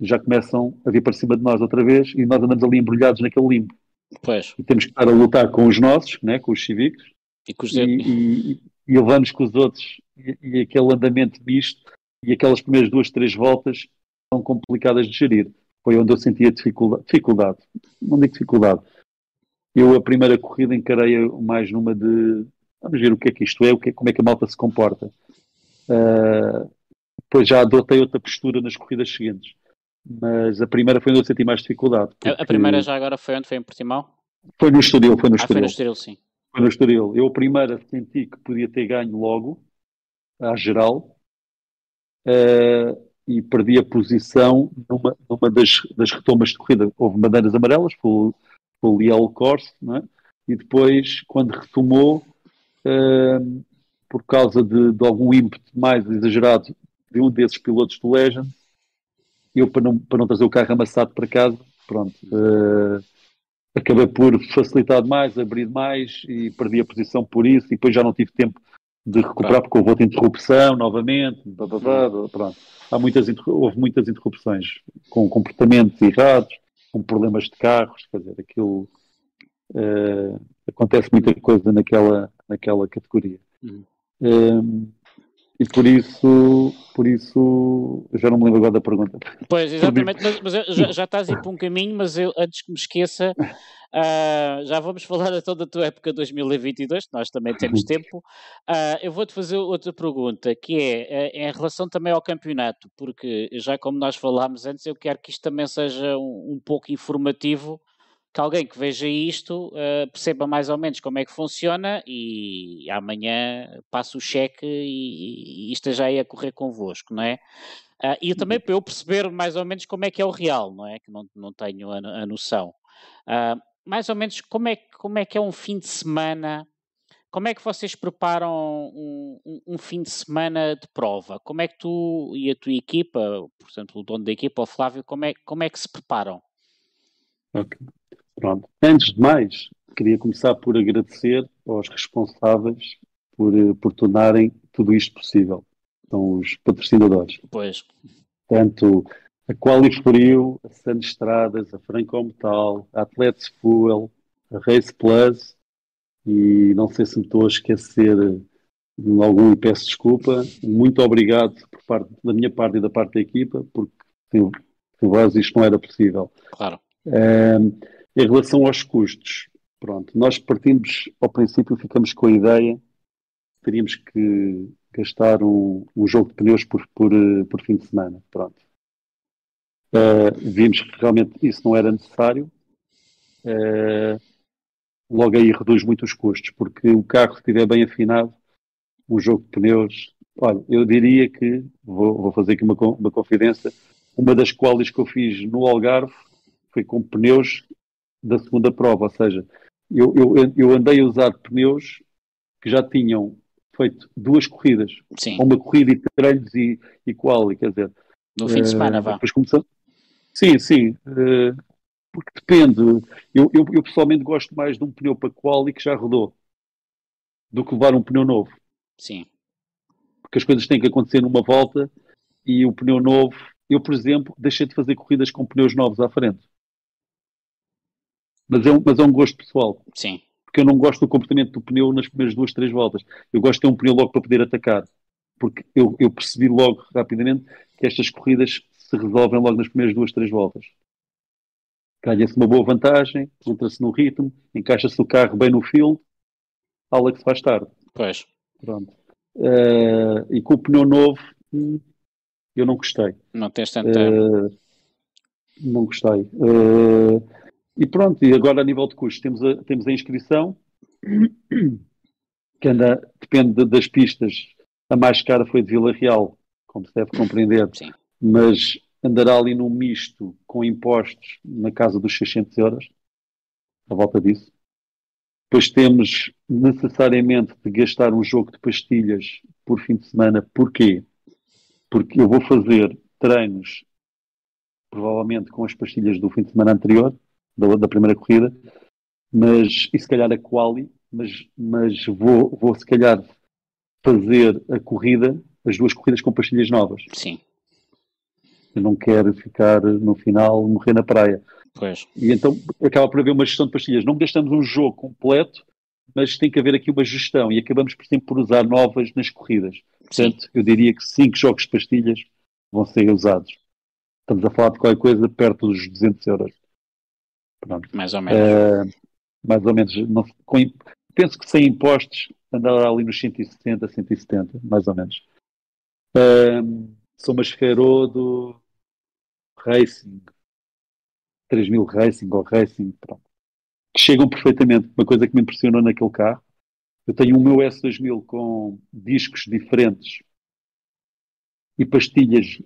já começam a vir para cima de nós outra vez e nós andamos ali embrulhados naquele limbo. Pois. E temos que estar a lutar com os nossos, né, com os cívicos, e, com os e, e, e levamos com os outros e, e aquele andamento misto e aquelas primeiras duas, três voltas são complicadas de gerir. Foi onde eu sentia dificuldade, dificuldade. Não digo dificuldade. Eu, a primeira corrida, encarei mais numa de vamos ver o que é que isto é, o que é, como é que a malta se comporta. Uh, depois já adotei outra postura nas corridas seguintes. Mas a primeira foi onde eu senti mais dificuldade. A primeira já agora foi onde? Foi em Portimão? Foi no Estoril, foi no ah, Foi no Estoril, sim. Foi no Estoril. Eu a primeira senti que podia ter ganho logo, à geral. Uh, e perdi a posição numa, numa das, das retomas de corrida. Houve bandeiras amarelas, foi, foi o Yellow Course, é? e depois, quando retomou, uh, por causa de, de, algum ímpeto mais exagerado de um desses pilotos do Legend, eu, para não, para não trazer o carro amassado para casa, pronto, uh, acabei por facilitar mais, abrir mais e perdi a posição por isso, e depois já não tive tempo de recuperar, porque houve outra interrupção novamente, blá, blá, blá, pronto há muitas, houve muitas interrupções com comportamentos errados, com problemas de carros, quer dizer, aquilo uh, acontece muita coisa naquela, naquela categoria. Uhum. Um, e por isso, por isso, já não me lembro agora da pergunta. Pois, exatamente, mas, mas já, já, estás aí para um caminho, mas eu, antes que me esqueça, uh, já vamos falar então da tua época 2022, nós também temos tempo. Uh, eu vou-te fazer outra pergunta, que é uh, em relação também ao campeonato, porque já como nós falámos antes, eu quero que isto também seja um, um pouco informativo que alguém que veja isto uh, perceba mais ou menos como é que funciona e amanhã passe o cheque e, e esteja aí a correr convosco, não é? Uh, e também para eu perceber mais ou menos como é que é o real, não é? Que não, não tenho a, a noção. Uh, mais ou menos como é, como é que é um fim de semana como é que vocês preparam um, um, um, fim de semana de prova? Como é que tu e a tua equipa, por exemplo, o dono da equipa, o Flávio, como é, como é que se preparam? Ok. Pronto. Antes de mais, queria começar por agradecer aos responsáveis por, eh, por tornarem tudo isto possível. São os patrocinadores. Pois. Tanto a Qualifrio, a San Estradas, a Franco Metal, a Atletes Fuel, a Race Plus e não sei se me estou a esquecer de algum e peço desculpa. Muito obrigado por parte da minha parte e da parte da equipa, porque sem, sem vós isto não era possível. Claro. Um, em relação aos custos, pronto, nós partimos, ao princípio, ficamos com a ideia que teríamos que gastar um, um jogo de pneus por, por, por fim de semana. Pronto. Uh, vimos que realmente isso não era necessário. Uh, logo aí reduz muito os custos, porque o carro, se estiver bem afinado, um jogo de pneus. Olha, eu diria que, vou, vou fazer aqui uma, uma confidência, uma das quales que eu fiz no Algarve foi com pneus da segunda prova, ou seja, eu, eu, eu andei a usar pneus que já tinham feito duas corridas, Sim. uma corrida e treinos e, e quali, quer dizer. No fim de semana, uh, vá. Depois começou... Sim, sim, uh, porque depende. Eu, eu, eu, pessoalmente gosto mais de um pneu para quali que já rodou. do que levar um pneu novo. Sim. Porque as coisas têm que acontecer numa volta e o pneu novo. Eu, por exemplo, deixei de fazer corridas com pneus novos à frente. Mas é um, mas é um gosto pessoal. Sim. Porque eu não gosto do comportamento do pneu nas primeiras duas, três voltas. Eu gosto de ter um pneu logo para poder atacar. Porque eu, eu percebi logo, rapidamente, que estas corridas se resolvem logo nas primeiras duas, três voltas. Ganha-se uma boa vantagem, entra-se no ritmo, encaixa-se o carro bem no field, aula que se faz tarde. Pois. Pronto. Uh, e com o pneu novo, hum, eu não gostei. Não tens tanto tempo. Uh, não gostei. Uh, e pronto, e agora a nível de custos, temos a, temos a inscrição, que anda, depende das pistas. A mais cara foi de Vila Real, como se deve compreender. Sim. Mas andará ali num misto com impostos na casa dos 600 euros, à volta disso. Depois temos necessariamente de gastar um jogo de pastilhas por fim de semana. Porquê? Porque eu vou fazer treinos, provavelmente com as pastilhas do fim de semana anterior, da, da primeira corrida, mas, e se calhar a quali, mas, mas vou, vou se calhar fazer a corrida, as duas corridas com pastilhas novas. Sim. Eu não quero ficar no final, morrer na praia. Pois. E então acaba por haver uma gestão de pastilhas. Não gastamos um jogo completo, mas tem que haver aqui uma gestão e acabamos por sempre por usar novas nas corridas. Portanto, Sim. eu diria que cinco jogos de pastilhas vão ser usados. Estamos a falar de qualquer coisa perto dos 200 euros. Pronto. Mais ou menos. Uh, mais ou menos. Não, com, penso que sem impostos andará ali nos 160, 170, mais ou menos. Uh, sou Mascarodo Racing, 3000 Racing ou Racing, pronto. Que chegam perfeitamente. Uma coisa que me impressionou naquele carro. Eu tenho o meu S2000 com discos diferentes e pastilhas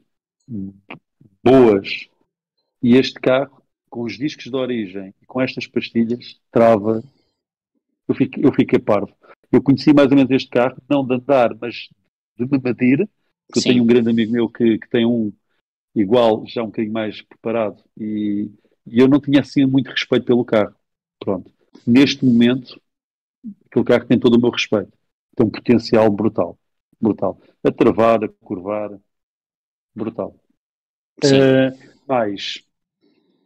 boas. E este carro com os discos de origem e com estas pastilhas, trava. Eu fiquei, eu fiquei parvo. Eu conheci mais ou menos este carro, não de andar, mas de me medir, porque eu tenho um grande amigo meu que, que tem um igual, já um bocadinho mais preparado, e, e eu não tinha assim muito respeito pelo carro. Pronto. Neste momento, aquele carro tem todo o meu respeito. Tem um potencial brutal. Brutal. A travar, a curvar. Brutal. Uh, mais,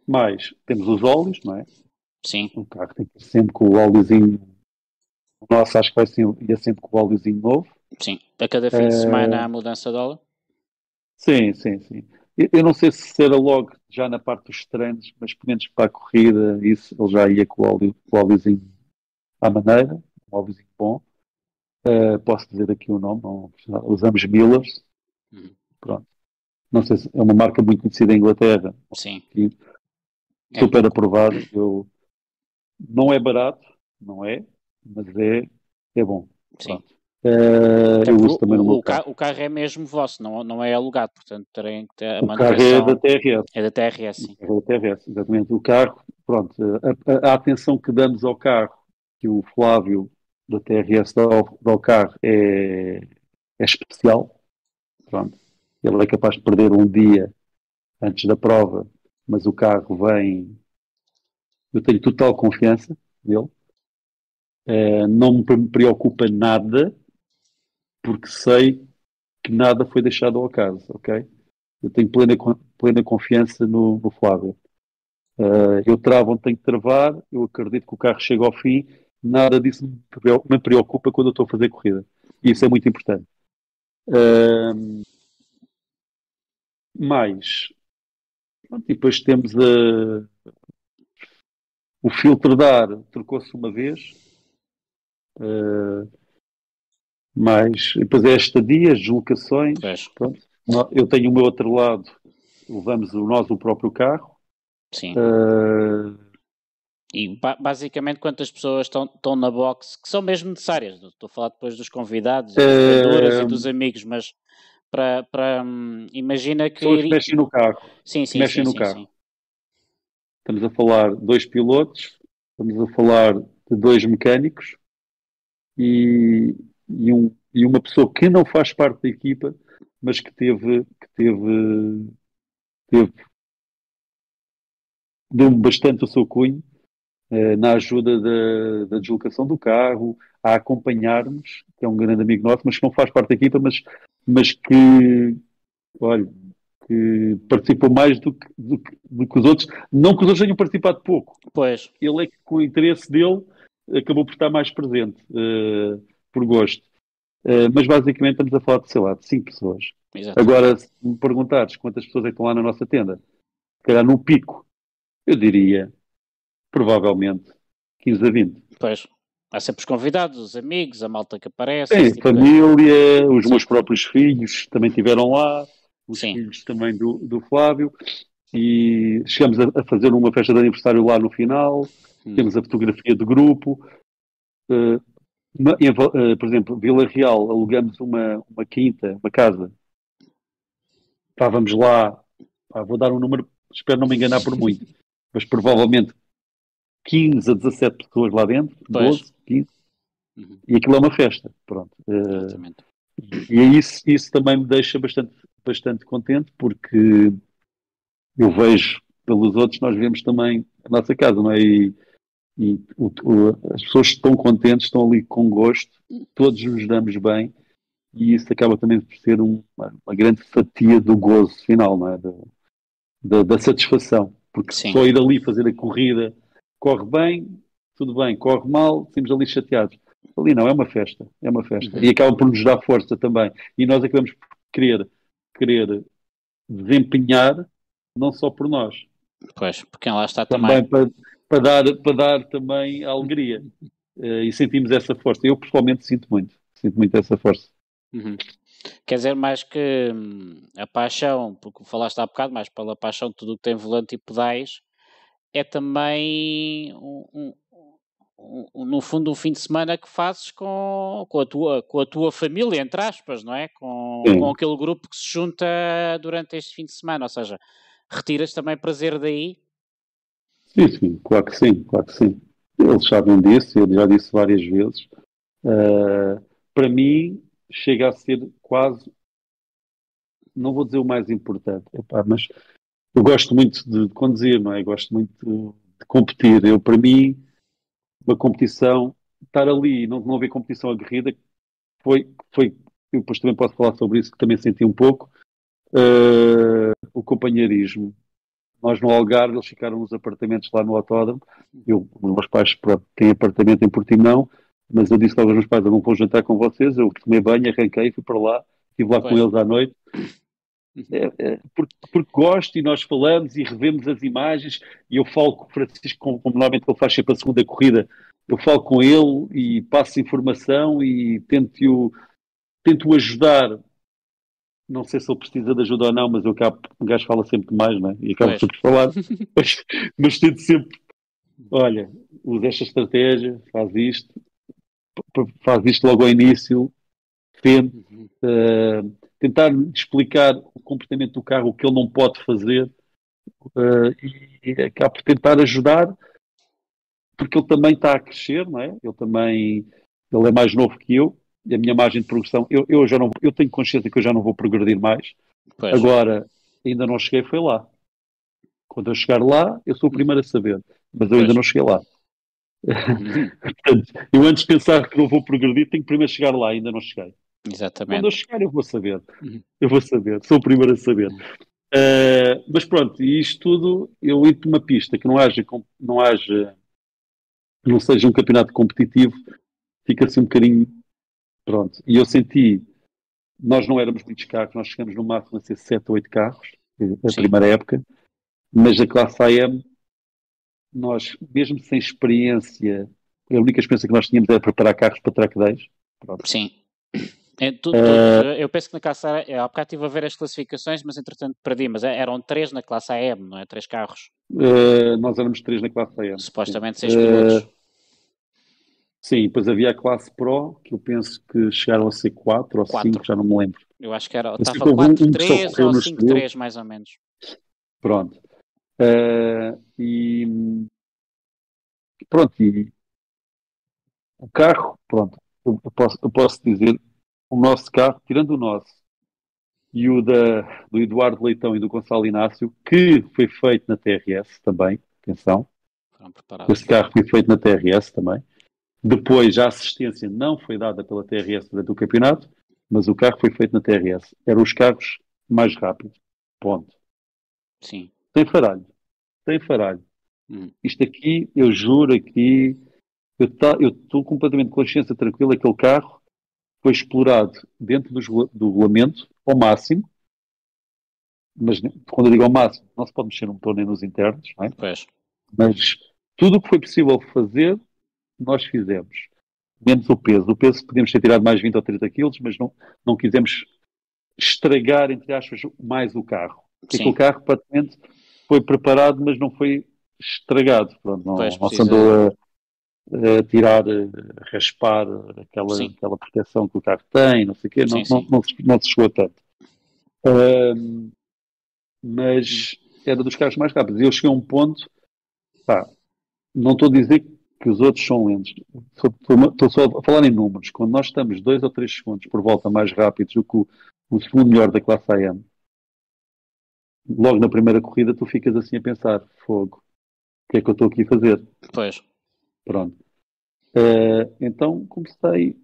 mais temos os óleos, não é? Sim. O carro tem que ir sempre com o óleozinho. O nosso acho que vai ser, ia sempre com o óleozinho novo. Sim. A cada fim de semana há mudança de óleo? Sim, sim, sim. Eu, não sei se será logo já na parte dos treinos, mas pelo menos para a corrida, isso ele já ia com o, óleo, com o óleozinho à maneira, um óleozinho bom. Uh, posso dizer aqui o nome, não, usamos Millers. Uhum. Pronto. Não sei se é uma marca muito conhecida em Inglaterra. Sim. Que, é. super aprovado. Eu, não é barato, não é, mas é, é bom. Sim. Uh, eu uso também o, o, carro, o carro é mesmo vosso, não, não é alugado, portanto terem que ter a O carro é da TRS. É da TRS, sim. É da TRS, exatamente. O carro, pronto, a, a, a, atenção que damos ao carro, que o Flávio da TRS dá ao, ao carro é, é especial. Pronto. Ele é capaz de perder um dia antes da prova mas o carro vem. Eu tenho total confiança nele. Uh, não me preocupa nada, porque sei que nada foi deixado ao acaso, ok? Eu tenho plena, plena confiança no, no Flávio. Uh, eu travo onde tenho que travar, eu acredito que o carro chega ao fim, nada disso me preocupa quando eu estou a fazer corrida. E isso é muito importante. Uh, mais, Pronto, e depois temos a, o filtro de ar, trocou-se uma vez. Uh, mas depois é esta dia, as deslocações. Pronto. Eu tenho o meu outro lado, levamos nós o próprio carro. Sim. Uh, e basicamente quantas pessoas estão, estão na box que são mesmo necessárias? Estou a falar depois dos convidados, das uh, e dos amigos, mas para, para hum, imagina que. Pessoas mexem no carro. Sim, sim. Mexem sim, no sim, carro. Sim. Estamos a falar de dois pilotos, estamos a falar de dois mecânicos e, e, um, e uma pessoa que não faz parte da equipa, mas que teve, que teve, teve deu bastante o seu cunho eh, na ajuda da, da deslocação do carro, a acompanhar-nos, que é um grande amigo nosso, mas que não faz parte da equipa, mas, mas que, olha, que participou mais do que, do, que, do que os outros. Não que os outros tenham participado pouco. Pois. Ele é que, com o interesse dele, acabou por estar mais presente, uh, por gosto. Uh, mas basicamente estamos a falar de, sei lá, de 5 pessoas. Exatamente. Agora, se me perguntares quantas pessoas é que estão lá na nossa tenda, se calhar no pico, eu diria provavelmente 15 a 20. Pois. Há sempre os convidados, os amigos, a malta que aparece. Sim, tipo família, de... os meus próprios filhos também estiveram lá, os Sim. filhos também do, do Flávio. E chegamos a, a, fazer uma festa de aniversário lá no final. Hum. Temos a fotografia do grupo. Uh, uma, uh, por exemplo, Vila Real, alugamos uma, uma quinta, uma casa. Estávamos lá, pá, vou dar um número, espero não me enganar por muito, mas provavelmente 15 a 17 pessoas lá dentro, pois. 12, 15, uhum. e aquilo é uma festa. Pronto. Uh, e é isso, isso também me deixa bastante, bastante contente, porque eu vejo pelos outros, nós vemos também a nossa casa, não é? E, e o, o, as pessoas estão contentes, estão ali com gosto, todos nos damos bem, e isso acaba também por ser um, uma, uma, grande fatia do gozo final, não é? Da, da, da satisfação, porque Sim. só ir ali fazer a corrida corre bem, tudo bem, corre mal, estamos ali chateados. Ali não, é uma festa, é uma festa. Uhum. E acaba por nos dar força também. E nós acabamos por querer, querer desempenhar, não só por nós. Pois, porque lá está também. também para, para, dar, para dar também a alegria. Uh, e sentimos essa força. Eu pessoalmente sinto muito, sinto muito essa força. Uhum. Quer dizer, mais que hum, a paixão, porque falaste há bocado, mais pela paixão de tudo o que tem volante e pedais, é também um, um, no fundo um fim de semana que fazes com, com, a, tua, com a tua família, entre aspas, não é? Com, com aquele grupo que se junta durante este fim de semana, ou seja, retiras também prazer daí? Sim, sim, claro que sim, claro que sim. Eles sabem disso, eu já disse várias vezes. Uh, para mim, chega a ser quase, não vou dizer o mais importante, epá, mas eu gosto muito de conduzir, não é? Eu gosto muito de competir. Eu, para mim, uma competição, estar ali e não, não haver competição aguerrida, foi, foi, eu depois também posso falar sobre isso, que também senti um pouco, uh, o companheirismo. Nós no Algarve, eles ficaram nos apartamentos lá no autódromo. Eu, os meus pais têm apartamento em Portimão, mas eu disse logo aos meus pais, eu não vou jantar com vocês, eu tomei banho, arranquei, fui para lá, estive lá pois. com eles à noite porque, porque, gosto e nós falamos e revemos as imagens e eu falo com o Francisco, como, como normalmente ele faz sempre a segunda corrida, eu falo com ele e passo informação e tento-o tento ajudar. Não sei se ele precisa de ajuda ou não, mas eu acabo, o gajo fala sempre mais, não é? E acabo sempre por falar, mas, mas tento sempre, olha, usa esta estratégia, faz isto, faz isto logo ao início, defende, uh, tentar explicar o comportamento do carro, o que ele não pode fazer, uh, e, e acaba por tentar ajudar, porque ele também está a crescer, não é? Ele também ele é mais novo que eu, e a minha margem de progressão, eu, eu já não eu tenho consciência que eu já não vou progredir mais. Pois. Agora, ainda não cheguei, foi lá. Quando eu chegar lá, eu sou o primeiro a saber, mas eu pois. ainda não cheguei lá. Portanto, eu antes de pensar que não vou progredir, tenho que primeiro chegar lá, ainda não cheguei. Exatamente. Quando eu chegar, eu vou saber. Uhum. Eu vou saber. Sou o primeiro a saber. Uh, mas pronto, e isto tudo, eu ir uma pista que não haja, não haja, não seja um campeonato competitivo, fica assim um bocadinho. Pronto. E eu senti, nós não éramos muitos carros, nós chegamos no máximo a ser 7 ou 8 carros, a Sim. primeira época, mas a classe AM, nós, mesmo sem experiência, a única experiência que nós tínhamos era preparar carros para track days. Pronto. Sim. É, tu, tu, uh, eu penso que na classe A, há bocado estive a ver as classificações, mas entretanto perdi, mas é, eram três na classe AM, não é? Três carros. Uh, nós éramos três na classe AM. Supostamente seis pilotos. Uh, sim, depois havia a classe Pro, que eu penso que chegaram a ser quatro ou quatro. cinco, já não me lembro. Eu acho que era, estava 4-3 um, ou 5-3 mais ou menos. Pronto. e pronto, e o carro, pronto, eu posso, eu posso dizer o nosso carro, tirando o nosso e o da, do Eduardo Leitão e do Gonçalo Inácio, que foi feito na TRS também, atenção. Esse carro foi feito na TRS também. Depois, a assistência não foi dada pela TRS durante o campeonato, mas o carro foi feito na TRS. Eram os carros mais rápidos. Ponto. Sim. Sem faralho. Sem faralho. Hum. Isto aqui, eu juro aqui, eu estou completamente com consciência tranquila, aquele carro foi explorado dentro do, do regulamento ao máximo, mas quando eu digo ao máximo, não se pode mexer no motor nem nos internos, não é? Pois. Mas tudo o que foi possível fazer, nós fizemos. Menos o peso. O peso podíamos ter tirado mais 20 ou 30 quilos, mas não, não quisemos estragar, entre aspas, mais o carro. Porque o carro, praticamente, foi preparado, mas não foi estragado. Pronto, não, pois, não andou a, a, tirar, raspar aquela, aquela proteção que o carro tem, não sei o quê, sim, não, sim. Não, não, se, não se chegou tanto. Um, mas era dos carros mais rápidos. E eu cheguei a um ponto, pá, não estou a dizer que os outros são lentos, estou só a falar em números. Quando nós estamos dois ou três segundos por volta mais rápidos do que o, o segundo melhor da classe AM, logo na primeira corrida tu ficas assim a pensar, fogo, o que é que eu estou aqui a fazer? Pois. Pronto. Uh, então comecei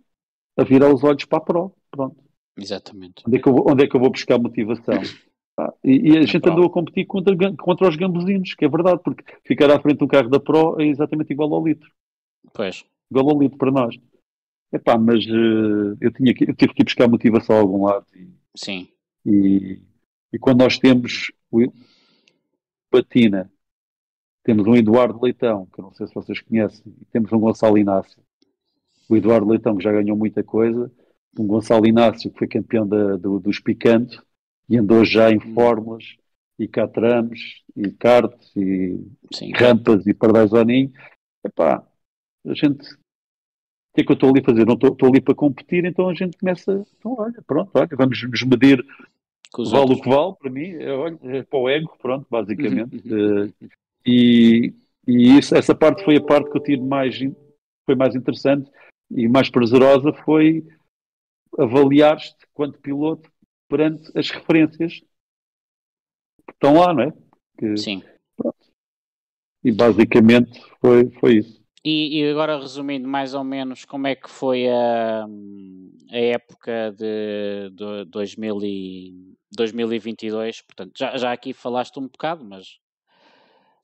a virar os olhos para a Pro. Pronto. Exatamente. Onde é que eu vou, onde é que eu vou buscar motivação? Ah, e, e, a gente andou a competir contra, contra os gambuzinos, que é verdade, porque ficar à frente do carro da Pro é exatamente igual ao litro. Pois. Igual ao litro para nós. Epá, mas uh, eu, tinha que, eu tive que ir buscar motivação a algum lado. E, Sim. E, e quando nós temos Patina, temos um Eduardo Leitão, que eu não sei se vocês conhecem, e temos um Gonçalo Inácio. O Eduardo Leitão, que já ganhou muita coisa, um Gonçalo Inácio, que foi campeão da, do, dos Picantes, e andou já em hum. fórmulas, e catramos, e karts, e Sim. rampas, e pardais ao ninho. Epá, a gente o que é que eu estou ali a fazer? Não estou, estou ali para competir, então a gente começa, então olha, pronto, olha, vamos nos medir vale outros. o que vale, para mim, é, olha, é para o ego, pronto, basicamente. uh, e e isso, essa parte foi a parte que eu tive mais, foi mais interessante e mais prazerosa, foi avaliar-te, quanto piloto, perante as referências que estão lá, não é? Que, Sim. Pronto. E basicamente foi, foi isso. E, e, agora resumindo mais ou menos como é que foi a, a época de, de 2000 e, 2022, portanto, já, já aqui falaste um bocado, mas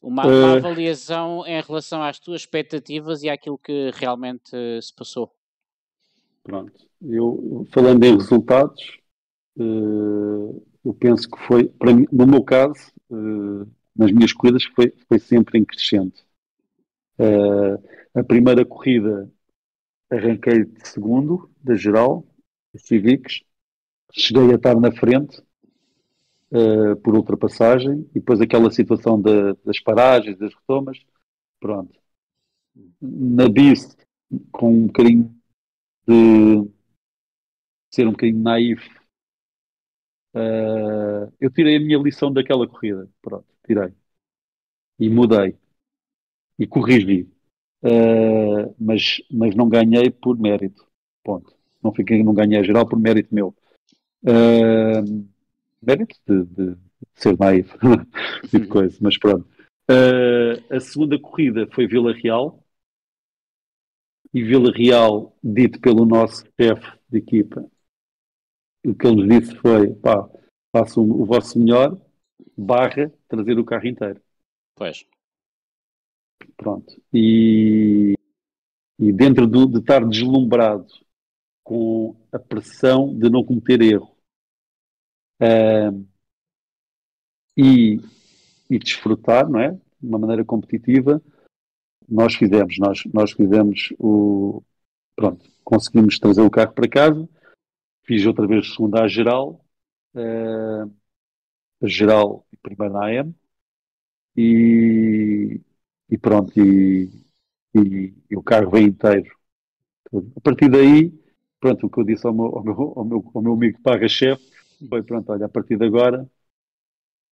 uma, uma uh... avaliação em relação às tuas expectativas e àquilo que realmente se passou. Pronto, eu falando em resultados, uh, eu penso que foi, para mim, no meu caso, uh, nas minhas corridas, foi, foi sempre em crescente. A primeira corrida arranquei de segundo, da geral, Civics. Cheguei a estar na frente uh, por ultrapassagem e depois aquela situação de, das paragens, das retomas. Pronto. Na bis, com um bocadinho de ser um bocadinho naif, uh, eu tirei a minha lição daquela corrida. Pronto, tirei. E mudei e corrigi. Uh, mas, mas não ganhei por mérito. Ponto. Não, fiquei, não ganhei a geral por mérito meu. Uh, mérito de, de, ser naivo e de coisa, mas pronto. Uh, a segunda corrida foi Vila Real. E Vila Real, dito pelo nosso chefe de equipa, o que ele nos disse foi: pá, façam o vosso melhor, barra, trazer o carro inteiro. Pois. Pronto. E, e dentro do, de estar deslumbrado com a pressão de não cometer erro uh, e, e desfrutar, não é? De uma maneira competitiva, nós fizemos, nós, nós fizemos o. Pronto, conseguimos trazer o carro para casa, fiz outra vez segunda à geral, uh, a geral e primeiro na AM, e, e pronto, e, e, e, o carro vem inteiro. A partir daí, pronto, o que eu disse ao meu, ao meu, ao meu, ao meu amigo Parra-chefe foi, pronto, olha, a partir de agora,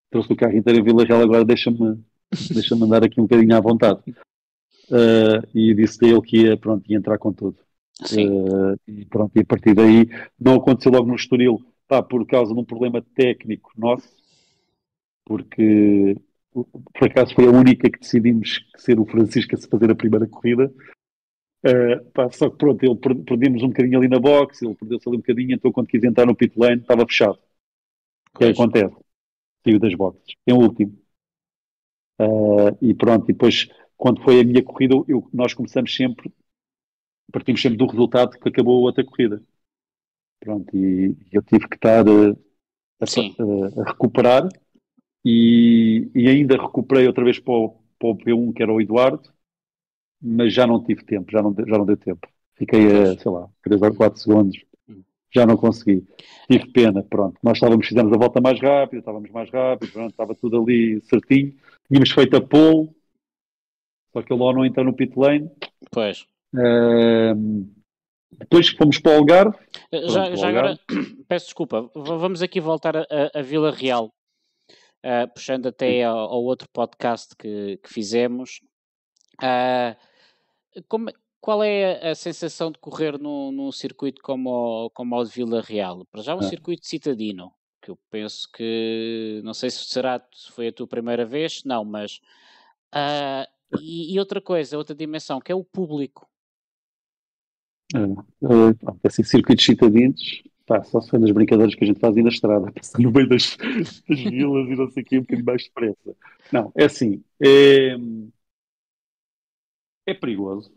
trouxe o carro inteiro em Vila Real, agora deixa-me deixa andar aqui um bocadinho à vontade. Uh, e disse a ele que ia, pronto, ia entrar com tudo. Uh, e pronto, e a partir daí, não aconteceu logo no Estoril, pá, por causa de um problema técnico nosso, porque por acaso foi a única que decidimos ser o Francisco a se fazer a primeira corrida. Uh, pá, só que pronto, ele perdemos um bocadinho ali na box, ele perdeu-se ali um bocadinho, então quando quis entrar no pit lane estava fechado. O que acontece? Saiu das boxes. É o último. Uh, e pronto, e depois quando foi a minha corrida, eu, nós começamos sempre, partimos sempre do resultado que acabou a outra corrida. Pronto, e eu tive que estar uh, a, a, a, recuperar e, e, ainda recuperei outra vez para o, para o P1, que era o Eduardo, mas já não tive tempo, já não, já não deu tempo. Fiquei a, sei lá, 3 ou 4 segundos, hum. já não consegui. Tive pena, pronto. Nós estávamos, fizemos a volta mais rápida, estávamos mais rápido, pronto, estava tudo ali certinho. Tínhamos feito a pole, só que ele lá não entra no pit lane. Pois. Uh, depois fomos para o Algarve. Já, já agora, peço desculpa, vamos aqui voltar a, a Vila Real, uh, puxando até ao, ao, outro podcast que, que fizemos. Uh, como, qual é a, sensação de correr num, num circuito como o, como o de Vila Real? Para já um ah. circuito citadino, que eu penso que, não sei se será, se foi a tua primeira vez, não, mas... Uh, e, e, outra coisa, outra dimensão, que é o público. É, é, assim, circuitos citadinos, pá, só se foi nas brincadeiras que a gente faz aí na estrada, no meio das, das vilas e não sei o que, um bocadinho mais depressa. Não, é assim, é, é perigoso,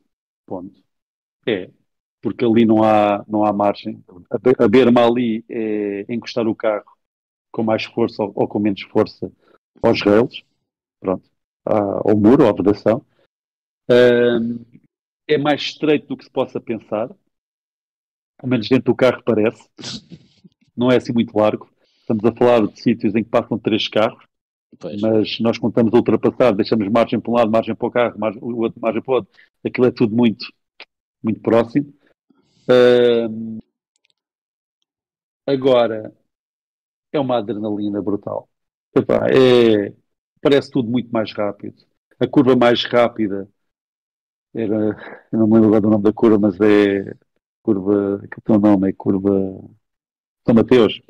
ponto. É, porque ali não há, não há margem. A, berma ali é encostar o carro com mais força ou, com menos força aos rails, pronto, ao muro, à vedação. É mais estreito do que se possa pensar, pelo menos dentro do carro parece, não é assim muito largo. Estamos a falar de sítios em que passam três carros, Pois. Mas nós contamos ultrapassar, deixamos margem para um lado, margem para o carro, margem, o outro margem para o outro. Aquilo é tudo muito, muito próximo. Uh, agora, é uma adrenalina brutal. Epá, é, parece tudo muito mais rápido. A curva mais rápida era, eu não me lembro do nome da curva, mas é curva, que tem nome, é curva São Mateus.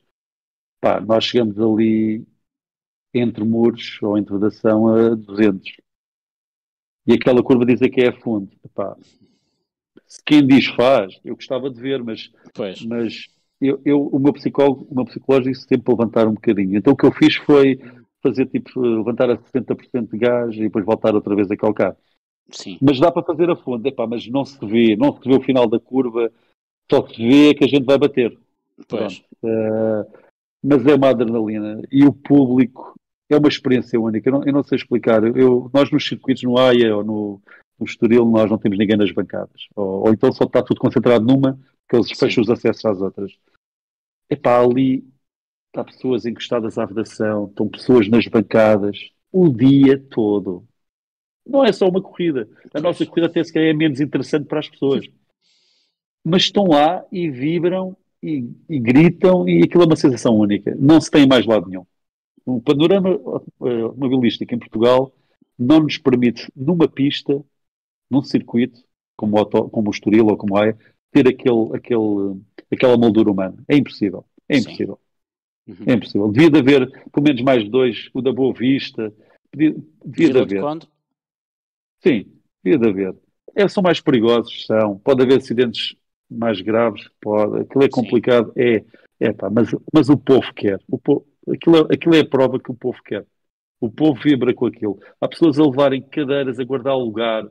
Nós chegamos ali entre muros ou entre vedação a 200. E aquela curva dizer que é a fundo. Epá, se quem diz faz, eu gostava de ver, mas, mas eu, eu, o meu psicólogo, o meu disse sempre para levantar um bocadinho. Então o que eu fiz foi fazer tipo levantar a 60% de gás e depois voltar outra vez a calcar. Sim. Mas dá para fazer a fundo, epá, mas não se vê, não se vê o final da curva, só se vê que a gente vai bater. Pois. Uh, mas é uma adrenalina e o público é uma experiência única. Eu não, eu não sei explicar. Eu, nós nos circuitos no AIA ou no, no Estoril, nós não temos ninguém nas bancadas. Ou, ou, então só está tudo concentrado numa, que eles fecham os acessos às outras. Epá, ali está pessoas encostadas à vedação, estão pessoas nas bancadas o dia todo. Não é só uma corrida. A nossa corrida até se é menos interessante para as pessoas. Mas estão lá e vibram e, e gritam e aquilo é uma sensação única. Não se tem mais lado nenhum. O panorama eh, automobilístico em Portugal não nos permite, numa pista, num circuito, como o, como o Estoril ou como a AIA, ter aquele, aquele, aquela moldura humana. É impossível. É impossível. Uhum. É impossível. Devia de haver pelo menos mais dois, o da Boa Vista. Devia, devia de haver. Quando? Sim, devia de haver. É, são mais perigosos, são. Pode haver acidentes mais graves, pode. Aquilo é complicado, Sim. é. É pá, mas, mas o povo quer. O povo, aquilo, é, aquilo é a prova que o povo quer. O povo vibra com aquilo. Há pessoas a levarem cadeiras, a guardar lugar,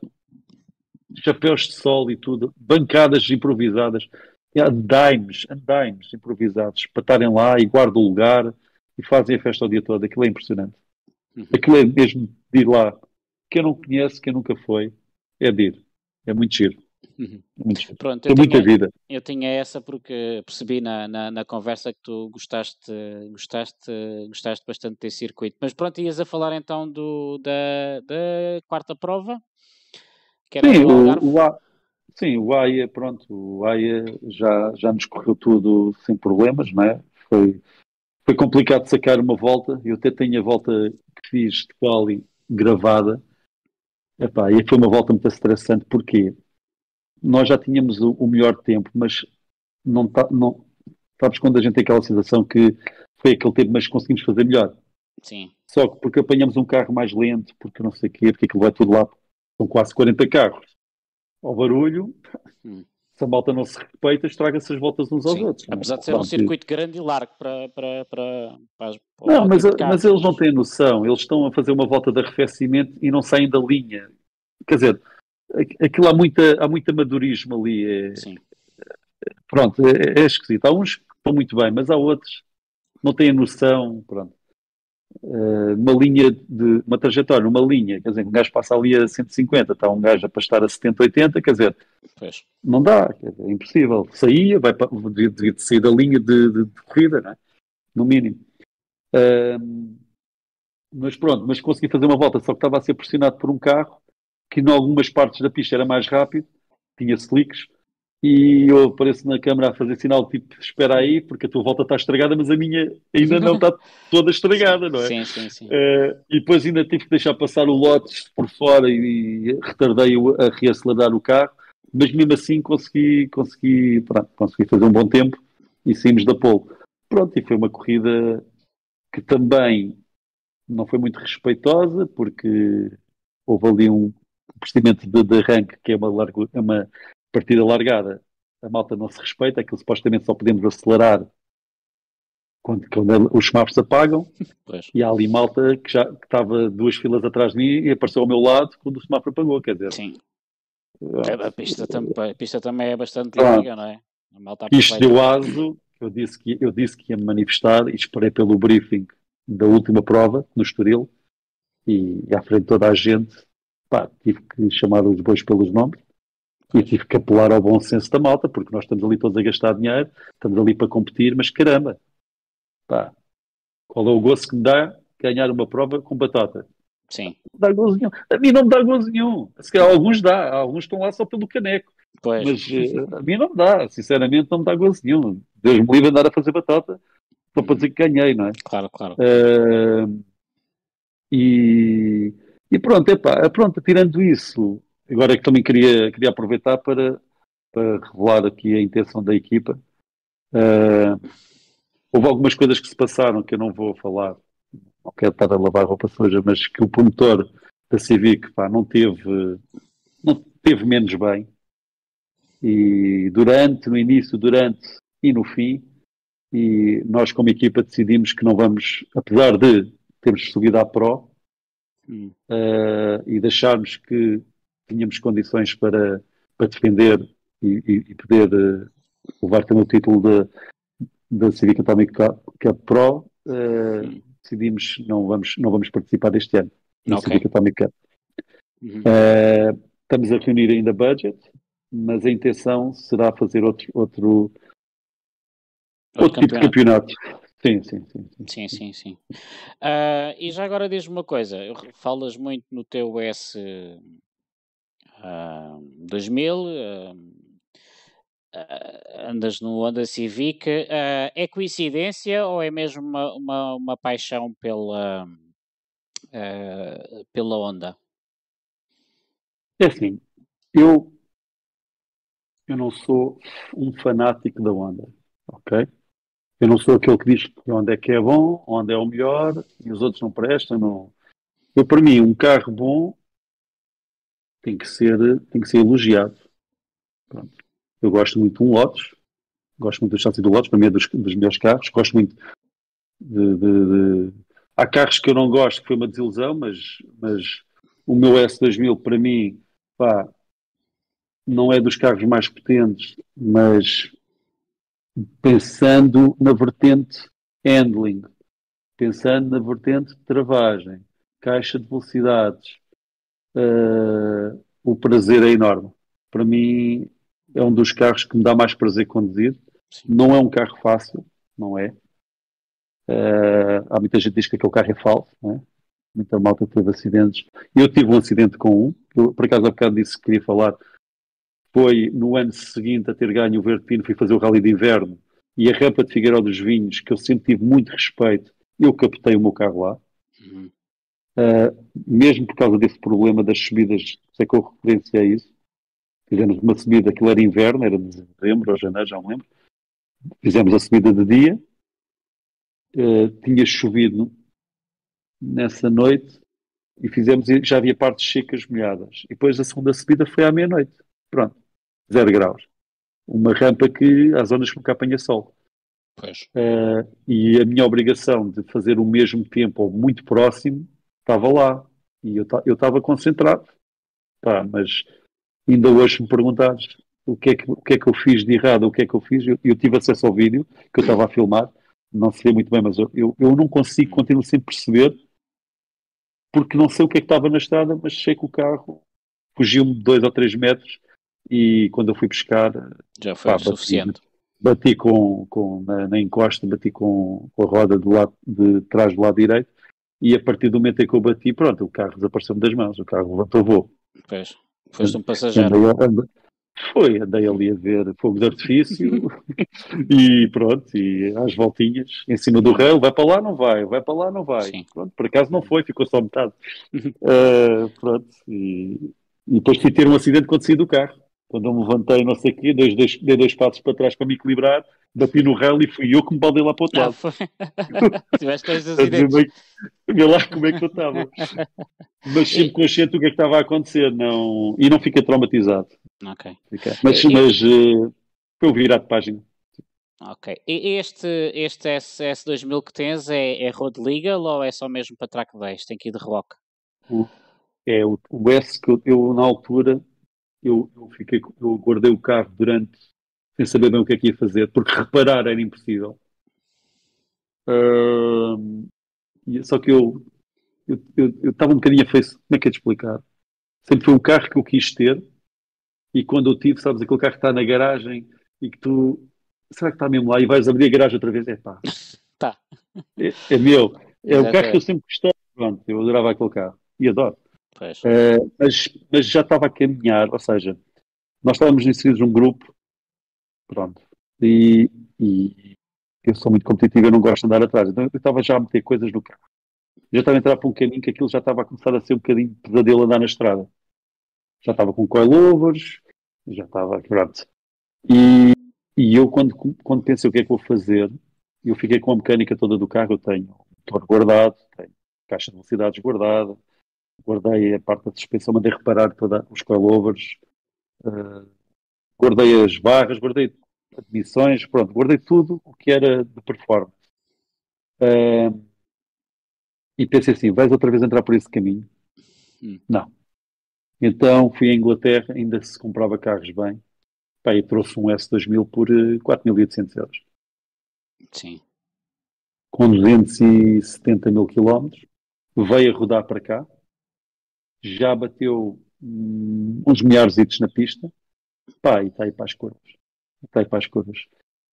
chapéus de sol e tudo, bancadas improvisadas, andames, andames improvisados para estarem lá e guardam o lugar e fazem a festa o dia todo. Aquilo é impressionante. Uhum. Aquilo é mesmo de ir lá. Quem não conhece, quem nunca foi, é de ir. É muito giro. Uhum. Pronto, Tem muita tinha, vida. Eu tinha essa porque percebi na, na, na, conversa que tu gostaste, gostaste, gostaste bastante desse circuito. Mas pronto, ias a falar então do, da, da quarta prova? Que era sim, o, o, a, sim, o AIA, pronto, o AIA já, já nos correu tudo sem problemas, não é? Foi, foi complicado sacar uma volta. Eu até tenho a volta que fiz de quali gravada. Epá, e foi uma volta muito estressante. Porquê? Nós já tínhamos o, o melhor tempo, mas não, tá, não sabes quando a gente tem aquela sensação que foi aquele tempo, mas conseguimos fazer melhor. Sim. Só que porque apanhamos um carro mais lento, porque não sei o quê, porque aquilo vai tudo lá, são quase 40 carros. ao barulho, hum. se a malta não se respeita, estraga-se as voltas uns aos Sim. outros. É? Apesar de ser um circuito grande e largo para, para, para, para, Não, mas, mas eles não têm noção. Eles estão a fazer uma volta de arrefecimento e não saem da linha. Quer dizer, aquilo há, muita, há muito amadorismo ali. É, Sim. Pronto, é, é esquisito. Há uns que estão muito bem, mas há outros que não têm noção. Pronto. Uh, uma linha de uma trajetória, uma linha, quer dizer, um gajo passa ali a 150, está um gajo a pastar a 70, 80, quer dizer, pois. não dá, dizer, é impossível. Saía, vai para, devia, sair da linha de, de, de corrida, é? no mínimo. Uh, mas pronto, mas consegui fazer uma volta, só que estava a ser pressionado por um carro que em algumas partes da pista era mais rápido, tinha slicks, e eu apareço na câmara a fazer sinal tipo, espera aí, porque a tua volta está estragada, mas a minha ainda não está toda estragada, não é? Sim, sim, sim. Uh, e depois ainda tive que deixar passar o lotes por fora e, e retardei a reacelerar o carro, mas mesmo assim consegui, consegui, pronto, consegui fazer um bom tempo e saímos da pole. Pronto, e foi uma corrida que também não foi muito respeitosa, porque houve ali um procedimento de, de arranque que é uma, largo, é uma partida largada, a malta não se respeita, aquilo supostamente só podemos acelerar quando, quando os semáforos apagam, pois. e há ali malta que já que estava duas filas atrás de mim e apareceu ao meu lado quando o semáforo apagou, quer dizer. Sim. É, a, pista tam, a pista também é bastante larga, não é? Isto deu aso, eu disse, que, eu disse que ia me manifestar e esperei pelo briefing da última prova no Estoril e, e à frente de toda a gente pá, tive que chamar os bois pelos nomes e tive que apelar ao bom senso da malta, porque nós estamos ali todos a gastar dinheiro, estamos ali para competir, mas caramba, pá, qual é o gosto que me dá ganhar uma prova com batata? Sim. Não dá gozo nenhum. A mim não me dá gozo nenhum. Se calhar alguns dá, alguns estão lá só pelo caneco. Pois. Mas uh, a mim não me dá, sinceramente não me dá gozo nenhum. Deus me livre andar a fazer batata só para dizer que ganhei, não é? Claro, claro. Uh, e, e pronto, epá, pronto, tirando isso, Agora é que também queria, queria aproveitar para, para revelar aqui a intenção da equipa. Uh, houve algumas coisas que se passaram que eu não vou falar, não quero estar a lavar roupa suja, mas que o promotor da Civic pá, não teve não teve menos bem. E durante, no início, durante e no fim, e nós como equipa decidimos que não vamos, apesar de termos subido à Pro hum. uh, e deixarmos que tínhamos condições para, para defender e, e, e poder uh, levar também o título da, Civic Atomic Cup Pro, uh, decidimos não vamos, não vamos participar deste ano na okay. Civic Atomic Cup. Uhum. Uh, estamos a reunir ainda budget, mas a intenção será fazer outro, outro, outro, outro tipo de campeonato. Sim, sim, sim. Sim, sim, sim. Uh, e já agora diz-me uma coisa, falas muito no teu S 2000, uh, andas no Honda Civic, é coincidência ou é mesmo uma, uma, uma paixão pela, pela Honda? É assim, eu, eu não sou um fanático da Honda, ok? Eu não sou aquele que diz onde é que é bom, onde é o melhor e os outros não prestam. Não. Eu, para mim, um carro bom tem que ser, tem que ser elogiado. Pronto. Eu gosto muito de um Lotus, gosto muito do chassi do Lotus, para mim é dos, dos melhores carros, gosto muito de, de, de, Há carros que eu não gosto, que foi uma desilusão, mas, mas o meu S2000 para mim, pá, não é dos carros mais potentes, mas pensando na vertente handling, pensando na vertente de travagem, caixa de velocidades, uh, o prazer é enorme. Para mim, é um dos carros que me dá mais prazer conduzir. Sim. Não é um carro fácil, não é. Uh, há muita gente que diz que aquele carro é falso, não é? Muita malta teve acidentes. Eu tive um acidente com um, eu, por acaso há bocado disse que queria falar. Foi no ano seguinte a ter ganho o Verde Pino, fui fazer o Rally de Inverno e a rampa de Figueiró dos Vinhos, que eu sempre tive muito respeito, eu captei o meu carro lá. Uhum. Uh, mesmo por causa desse problema das subidas, sei que eu referência a isso. Fizemos uma subida, aquilo era inverno, era de dezembro ou janeiro, já não lembro. Fizemos a subida de dia, uh, tinha chovido nessa noite e fizemos, já havia partes secas molhadas. E depois a segunda subida foi à meia-noite. pronto, zero graus. Uma rampa que há zonas que nunca apanha sol. Uh, e a minha obrigação de fazer o mesmo tempo ou muito próximo estava lá. E eu estava concentrado. Pá, mas ainda hoje me perguntares o que, é que, o que é que eu fiz de errado, o que é que eu fiz, eu, eu tive acesso ao vídeo que eu estava a filmar, não se vê muito bem, mas eu, eu, eu não consigo, continuo sem perceber, porque não sei o que é que estava na estrada, mas sei que o carro fugiu-me dois ou três metros e quando eu fui pescar já foi pá, o suficiente. Bati, com, com na, na, encosta, bati com, a roda do lado de trás do lado direito e a partir do momento em que eu bati, pronto, o carro desapareceu-me das mãos, o carro levantou voo. Pois, foste um passageiro. Andei, andei, foi, andei ali a ver fogo de artifício e pronto, e às voltinhas, em cima do rail, vai para lá, não vai, vai para lá, não vai. Pronto, por acaso não foi, ficou só metade. Uh, pronto, e, e depois fui ter um acidente quando saí do carro. Quando eu me levantei, não sei o quê, dei dois, dei dois passos para trás para me equilibrar, bati no rail e fui eu que me baldei lá para o outro lado. Ah, Tiveste dois acidentes. Vê lá como é que eu estava. Mas sempre consciente do que é que estava a acontecer não... e não fica traumatizado. Ok. Fica. Mas, e, mas uh, foi o virar de página. Ok. E este, este SS2000 que tens é, é road legal ou é só mesmo para track 10? Tem que ir de rock? É o, o S que eu, eu, na altura eu, eu, fiquei, eu guardei o carro durante sem saber bem o que é que ia fazer, porque reparar era impossível. Uh, só que eu eu estava um bocadinho a face, como é que é de explicar? Sempre foi um carro que eu quis ter e quando eu tive, sabes, aquele carro que está na garagem e que tu, será que está mesmo lá e vais abrir a garagem outra vez? É pá. Tá. É, é meu. É o carro que eu sempre gostei. Pronto, eu adorava aquele carro e adoro. Uh, mas, mas já estava a caminhar, ou seja, nós estávamos inseridos num grupo, pronto, e, e eu sou muito competitivo, eu não gosto de andar atrás, então eu estava já a meter coisas no carro já estava a entrar para um caminho que aquilo já estava a começar a ser um bocadinho pesadelo andar na estrada. Já estava com coilovers, já estava, pronto. E, e eu, quando, quando pensei o que é que vou fazer, eu fiquei com a mecânica toda do carro. Eu tenho motor guardado, tenho caixa de velocidades guardada, guardei a parte da suspensão, mandei reparar todos os coilovers, uh, guardei as barras, guardei admissões, pronto, guardei tudo o que era de performance. Uh, e pensei assim, vais outra vez entrar por esse caminho? Hum. Não. Então fui à Inglaterra, ainda se comprava carros bem, pá, e trouxe um S2000 por 4.800 eh, euros. Sim. Com 270 mil quilómetros, veio a rodar para cá, já bateu hum, uns milhares de na pista, pá, e está aí para as curvas. Está aí para as curvas.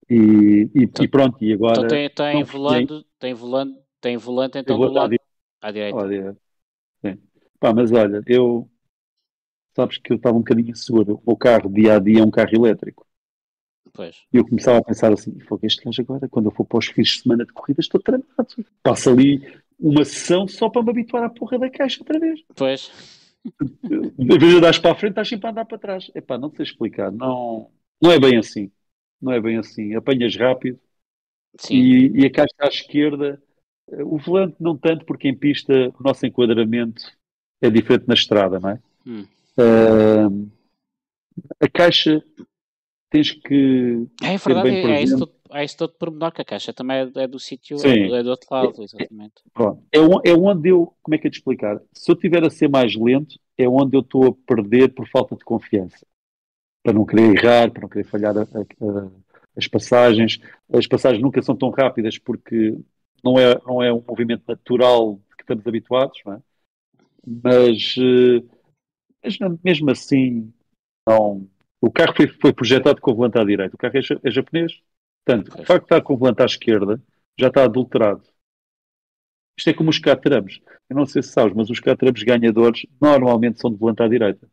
E, e, então, e pronto, e agora... Então tem, tem, volando, tem volando tem volante então do lado à direita. À direita. Sim. Pá, mas olha, eu sabes que eu estava um bocadinho seguro. O carro dia a dia é um carro elétrico. Pois. E eu começava a pensar assim, foi este gajo agora, quando eu for para os fins de semana de corrida, estou tramado. Passa ali uma sessão só para me habituar à porra da caixa outra vez. Pois. Em vez de andares para a frente, estás sempre a andar para trás. Epá, não sei explicar. Não, não é bem assim. Não é bem assim. Apanhas rápido e, e, a caixa à esquerda o volante não tanto, porque em pista o nosso enquadramento é diferente na estrada, não é? Hum. Uh, a caixa tens que. É verdade, é, é, isso todo, é isso todo pormenor, que a caixa também é, é do sítio, é, é, do outro lado, exatamente. É, é onde eu, como é que é de explicar? Se eu estiver a ser mais lento, é onde eu estou a perder por falta de confiança. Para não querer errar, para não querer falhar a, a, a, as passagens. As passagens nunca são tão rápidas porque não é, não é um movimento natural que estamos habituados, não é? mas, eh, mas mesmo assim, não. O carro foi, foi projetado com o volante à direita, o carro é, é japonês. Portanto, o facto de estar com o volante à esquerda já está adulterado. Isto é como os Caterhams. Eu não sei se sabes, mas os Caterhams ganhadores normalmente são de volante à direita.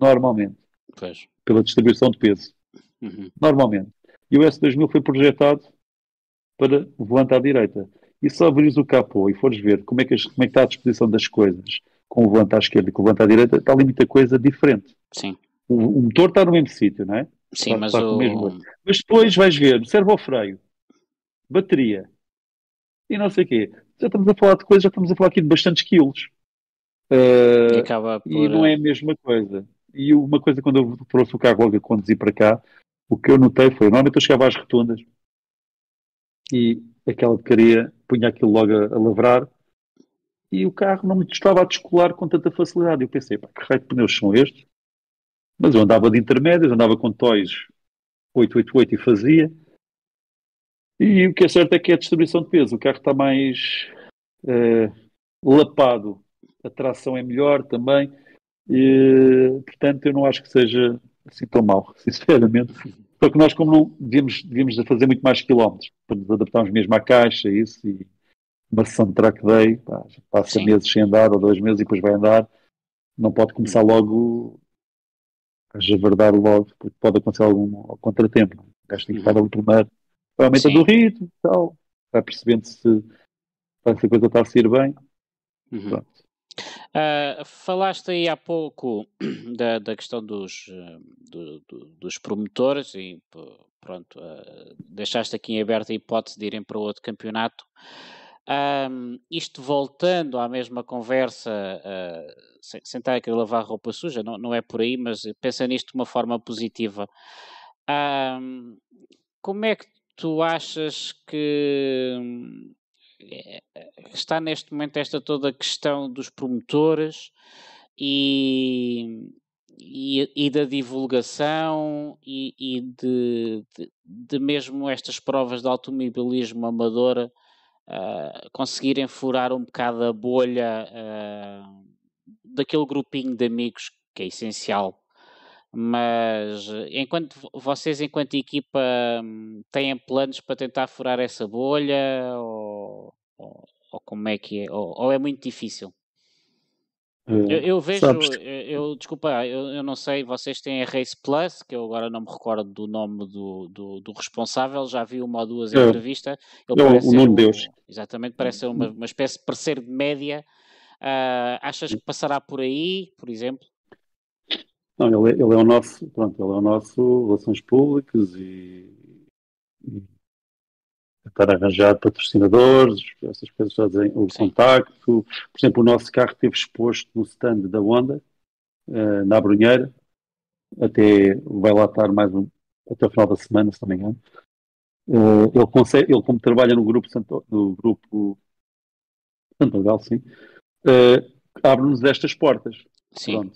Normalmente. Pois. Pela distribuição de peso. Uhum. Normalmente. E o S2000 foi projetado para o volante à direita. E só abris o capô e fores ver como é, que, como é que está a disposição das coisas com o volante à esquerda e com o volante à direita, está ali muita coisa diferente. Sim. O, o motor está no mesmo sítio, não é? Sim, está, mas está o... Mesmo... Mas depois vais ver, servo freio, bateria e não sei o quê. Já estamos a falar de coisas, já estamos a falar aqui de bastantes quilos. Uh, e, por... e, não é a mesma coisa. E uma coisa, quando eu trouxe o carro logo a conduzir para cá, o que eu notei foi, normalmente eu chegava às rotundas e aquela porcaria punha aquilo logo a, a lavrar e o carro não me estava a descolar com tanta facilidade. Eu pensei, pá, que raio de pneus são estes? Mas eu andava de intermédios, andava com toys 888 e fazia. E o que é certo é que é a distribuição de peso. O carro está mais uh, lapado, a tração é melhor também. E, portanto, eu não acho que seja assim tão mal, sinceramente. Só que nós, como não devíamos, devíamos fazer muito mais quilómetros para nos adaptarmos mesmo à caixa, isso, e uma sessão de track day, pá, passa Sim. meses sem andar, ou dois meses e depois vai andar, não pode começar logo a javardar logo, porque pode acontecer algum contratempo. O gajo tem que estar ali primeiro, vai aumentando o ritmo e tal, vai percebendo se, se a coisa está a sair bem. Uhum. Uh, falaste aí há pouco da, da questão dos, do, do, dos promotores e pronto, uh, deixaste aqui em aberto a hipótese de irem para outro campeonato. Um, isto voltando à mesma conversa, uh, sem, sem estar a querer lavar roupa suja, não, não é por aí, mas pensa nisto de uma forma positiva. Um, como é que tu achas que eh, está neste momento esta toda a questão dos promotores e, e, e da divulgação e, e de, de, de, mesmo estas provas de automobilismo amadora uh, conseguirem furar um bocado a bolha uh, daquele grupinho de amigos que é essencial. Mas enquanto vocês, enquanto equipa, têm planos para tentar furar essa bolha ou, ou, ou como é que é? Ou, ou é muito difícil? Eu, eu, vejo, eu, eu, desculpa, eu, eu não sei, vocês têm a Race Plus, que eu agora não me recordo do nome do, do, do responsável, já vi uma ou duas é, entrevistas. Ele parece o nome Deus. Exatamente, parece ser uma, uma espécie de parceiro de média. Uh, achas que passará por aí, por exemplo? Não, ele, ele é o nosso, pronto, ele é o nosso Relações Públicas e, e tentar arranjar patrocinadores, essas coisas fazem o Sim. contacto. Por exemplo, o nosso carro esteve exposto no stand da Honda, uh, na Brunheira, até vai lá estar mais um, até o final da semana, se não me engano. Uh, ele, consegue, ele, como trabalha no grupo, Santo, no grupo Santo sim, uh, abre-nos estas portas. Sim.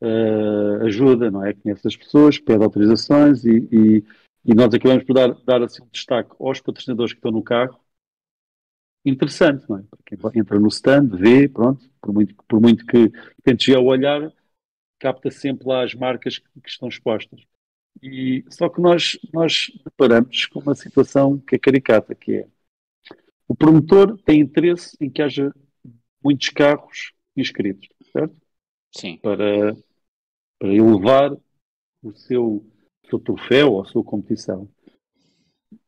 Uh, ajuda, não é? Conhece as pessoas, pede autorizações e, e, e nós acabamos por dar, dar assim um destaque aos patrocinadores que estão no carro. Interessante, não é? Quem entra no stand, vê, pronto, por muito, por muito que tente já olhar, capta sempre lá as marcas que, que estão expostas. E, só que nós, nós deparamos com uma situação que é caricata, que é o promotor tem interesse em que haja muitos carros inscritos, certo? Sim. Para, para elevar o seu, seu troféu ou a sua competição.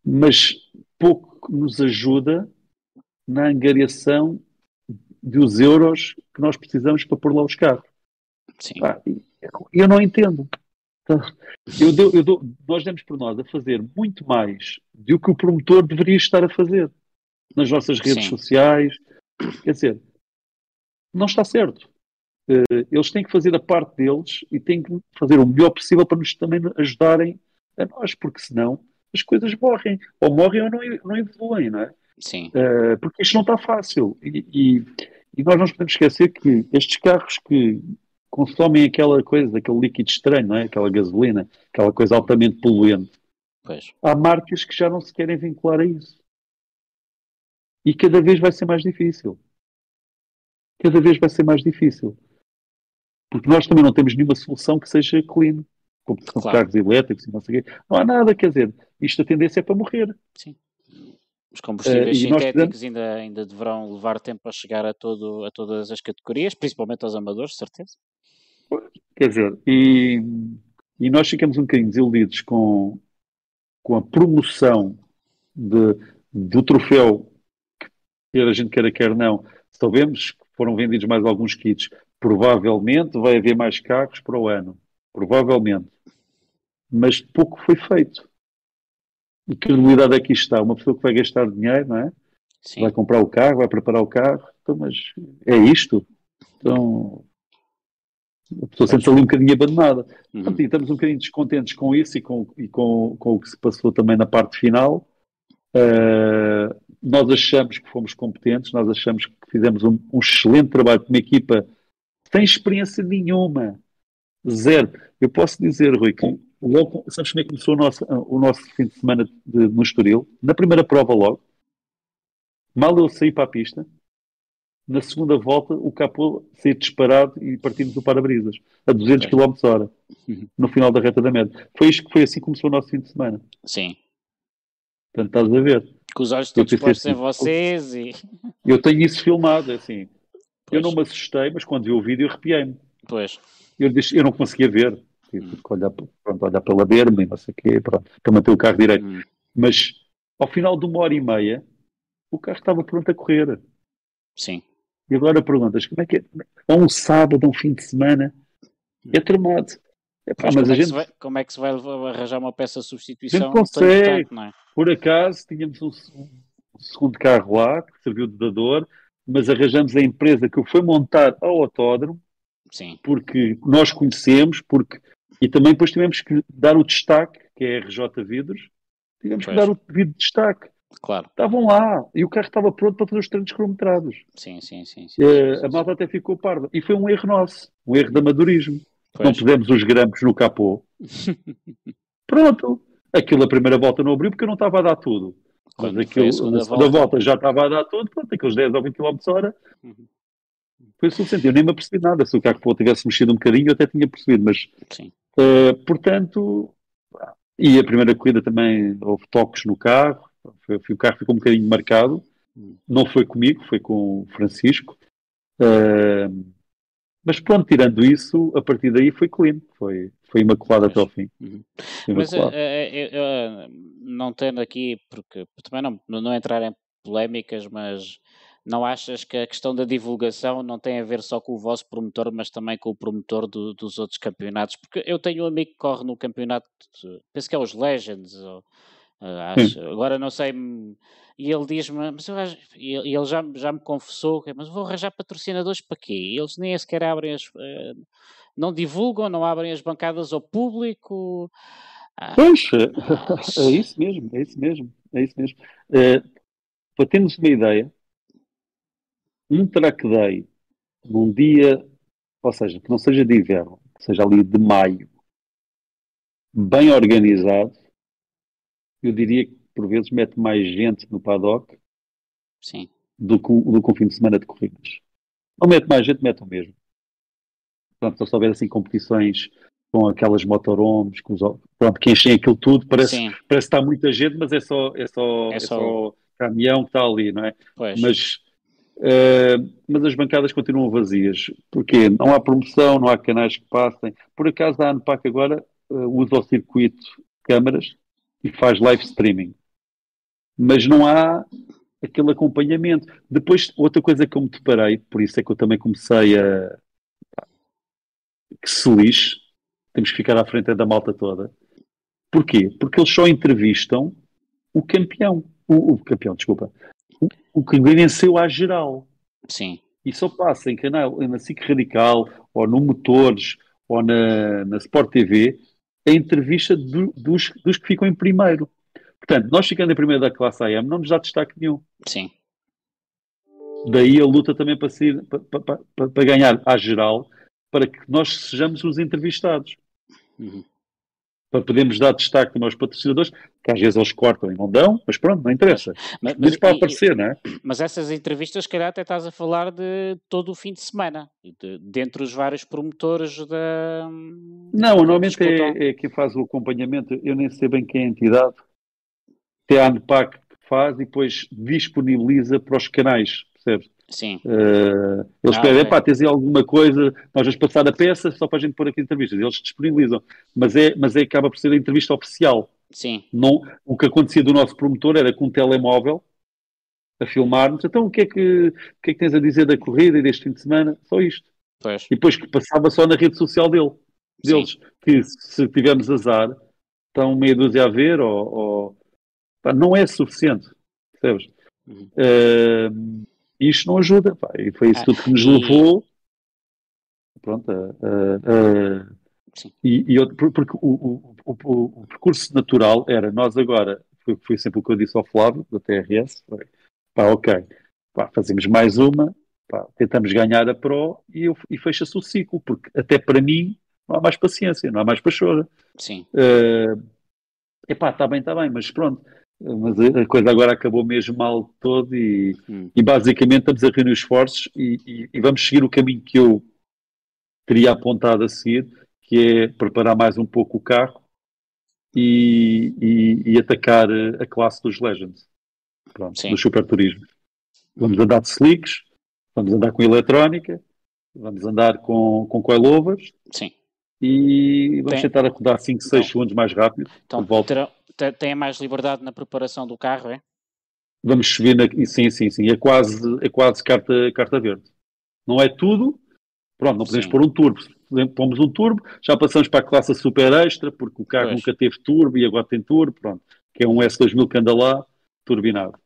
Mas pouco nos ajuda na angariação dos euros que nós precisamos para pôr lá os carros. Sim. eu não entendo. Eu dou, eu dou, nós demos por nós a fazer muito mais do que o promotor deveria estar a fazer nas nossas redes Sim. sociais. Quer dizer, não está certo. Uh, eles têm que fazer a parte deles e têm que fazer o melhor possível para nos também ajudarem a nós, porque senão as coisas morrem. Ou morrem ou não, não evoluem, não é? Sim. Uh, porque isto não está fácil. E, e, e, nós não podemos esquecer que estes carros que consomem aquela coisa, aquele líquido estranho, não é? Aquela gasolina, aquela coisa altamente poluente. Pois. Há marcas que já não se querem vincular a isso. E cada vez vai ser mais difícil. Cada vez vai ser mais difícil. Porque nós também não temos nenhuma solução que seja clean, como são claro. carros elétricos e não sei o quê. Não há nada, quer dizer, isto a tendência é para morrer. Sim. Os combustíveis uh, sintéticos ainda, ainda deverão levar tempo a chegar a, todo, a todas as categorias, principalmente aos amadores, certeza. Quer dizer, e, e nós ficamos um bocadinho desiludidos com, com a promoção de, do troféu, que quer a gente queira, quer não. Sabemos que foram vendidos mais alguns kits, Provavelmente vai haver mais carros para o ano. Provavelmente. Mas pouco foi feito. E que credibilidade aqui está? Uma pessoa que vai gastar dinheiro, não é? Sim. Vai comprar o carro, vai preparar o carro. Então, mas é isto? Então, a pessoa sente-se ali um bocadinho abandonada. Uhum. Portanto, estamos um bocadinho descontentes com isso e com, e com, com o que se passou também na parte final. Uh, nós achamos que fomos competentes, nós achamos que fizemos um, um excelente trabalho com uma equipa sem experiência nenhuma, zero. Eu posso dizer, Rui, que logo, sabes como é que começou o nosso, o nosso fim de semana de, no Estoril? Na primeira prova logo, mal eu saí para a pista, na segunda volta o capô saiu disparado e partimos o para-brisas a 200 km hora Uhum. no final da reta da média. Foi, isto, foi assim que começou o nosso fim de semana. Sim. Portanto, estás a ver. Com os olhos todos postos em assim, vocês e. Eu tenho isso filmado, é assim. Eu Pois. não me assustei, mas quando vi o vídeo arrepiei-me. Pois. Eu, disse- eu não conseguia ver. Tive que olhar, pronto, olhar pela berma e não sei o quê, pronto, para manter o carro direito. Hum. Mas ao final de uma hora e meia, o carro estava pronto a correr. Sim. E agora perguntas, como é que é? Ou um sábado, um fim de semana, é tramado. Epá, Mas, mas como, a é gente, se vai, como é que se vai arranjar uma peça de substituição? Não consegue. Tanto, não é? por acaso, tínhamos um, um segundo carro lá, que serviu de dador, mas arranjamos a empresa que o foi montar ao autódromo, Sim. porque nós conhecemos, porque e também depois tivemos que dar o destaque, que é a RJ Vidros, tivemos Pois. que dar o devido destaque. Claro. Estavam lá e o carro estava pronto para fazer os treinos cronometrados. Sim, sim, sim. sim, Eh, sim, sim, a malta até ficou parda. E foi um erro nosso, um erro de amadorismo. Pois. Não pusemos os grampos no capô. Pronto. Aquilo a primeira volta não abriu porque eu não estava a dar tudo. Quando aquilo, segunda na volta- volta já estava a dar tudo, pronto, aqueles 10 ou 20 km hora Uhum. foi suficiente. Eu nem me apercebi nada. Se o carro tivesse mexido um bocadinho, eu até tinha percebido, mas. Uh, portanto, e a primeira corrida também houve toques no carro, foi, foi- o carro ficou um bocadinho marcado, Hum. não foi comigo, foi com o Francisco. Uh, mas pronto, tirando isso, a partir daí foi clean, foi, foi imaculado até ao fim. Uhum. Mas eh, eh, eu, eh, não tendo aqui, porque também não, não entrar em polémicas, mas não achas que a questão da divulgação não tem a ver só com o vosso promotor, mas também com o promotor do- dos outros campeonatos? Porque eu tenho um amigo que corre no campeonato, penso que é os Legends, ou, acho, agora não sei, hum, e ele diz-me, mas eu acho- e ele já, já me confessou, que, mas vou arranjar patrocinadores para quê? Eles nem sequer abrem as. eh, não divulgam, não abrem as bancadas ao público. Ah, Pois, é, é isso mesmo, é isso mesmo, é isso mesmo. Uh, para termos uma ideia, um track day num dia, ou seja, que não seja de inverno, que seja ali de maio, bem organizado, eu diria que por vezes mete mais gente no paddock sim, do que, o- do que um fim de semana de corridas. Não mete mais gente, mete o mesmo. Portanto, se houver assim competições com aquelas motorhomes, com os, pronto, que enchem aquilo tudo, parece, sim, parece que está muita gente, mas é só, é só, É é só- só caminhão que está ali, não é? pois. Mas, eh, mas as bancadas continuam vazias. Porquê? Não há promoção, não há canais que passem. Por acaso a ANPAC agora eh, usa o circuito de câmaras e faz live streaming. Mas não há aquele acompanhamento. Depois, outra coisa que eu me deparei, por isso é que eu também comecei a que se lixe, temos que ficar à frente da malta toda. Porquê? Porque eles só entrevistam o campeão. O, o campeão, desculpa. O, o que venceu à geral. Sim, E só passa em canal, na SIC Radical, ou no Motores, ou na, na Sport TV, a entrevista do- dos, dos que ficam em primeiro. Portanto, nós ficando em primeiro da classe AM não nos dá destaque nenhum. sim, Daí a luta também para, para, para- para- para ganhar à geral, para que nós sejamos os entrevistados. uhum, Para podermos dar destaque aos patrocinadores, que às vezes eles cortam e não dão, mas pronto, não interessa. Mas, mas, Mas para e- aparecer, não é? mas essas entrevistas, se calhar, até estás a falar de todo o fim de semana, de, dentre os vários promotores da. Não, normalmente é, é quem faz o acompanhamento. Eu nem sei bem quem é a entidade. Tem a ANPAC faz e depois disponibiliza para os canais, percebes? Sim, Eh, eles Ah, pedem, ok. pá, tens aí alguma coisa, nós vamos passar a peça só para a gente pôr aqui entrevistas. Eles disponibilizam. Mas é, mas é acaba por ser a entrevista oficial. sim, Não, o que acontecia do nosso promotor era com um telemóvel a filmar-nos. Então, o que, é que, o que é que tens a dizer da corrida e deste fim de semana? Só isto. pois. E depois que passava só na rede social dele, deles, que se tivermos azar, estão meia dúzia a ver, ou, ou- pá, não é suficiente, percebes? Uhum. Eh, isto não ajuda, pá, e foi isso Ah, tudo que nos e- levou pronto, e, e outro, porque o, o, o, o, percurso natural era nós agora, foi, foi sempre o que eu disse ao Flávio, da TRS, foi, pá, ok, pá, fazemos mais uma, pá, tentamos ganhar a Pro e, e fecha-se o ciclo, porque até para mim não há mais paciência, não há mais pachorra. Sim. Uh, epá, está bem, está bem, mas pronto. Mas a coisa agora acabou mesmo mal todo e, hum. e basicamente estamos a reunir esforços e, e, e, vamos seguir o caminho que eu teria apontado a seguir, que é preparar mais um pouco o carro e, atacar a classe dos Legends, pronto, do Super Turismo. Vamos andar de slicks, vamos andar com eletrónica, vamos andar com, com coilovers. Sim e vamos tem... tentar acordar 5, 6 então, segundos mais rápido. Então, terão, têm mais liberdade na preparação do carro, é? Vamos subir na. Sim, sim, sim. É quase, é quase carta, carta verde. Não é tudo. Pronto, não podemos sim. pôr um turbo. Pomos um turbo, já passamos para a classe super extra, porque o carro pois. nunca teve turbo e agora tem turbo, pronto. Que é um S2000 que anda lá, turbinado.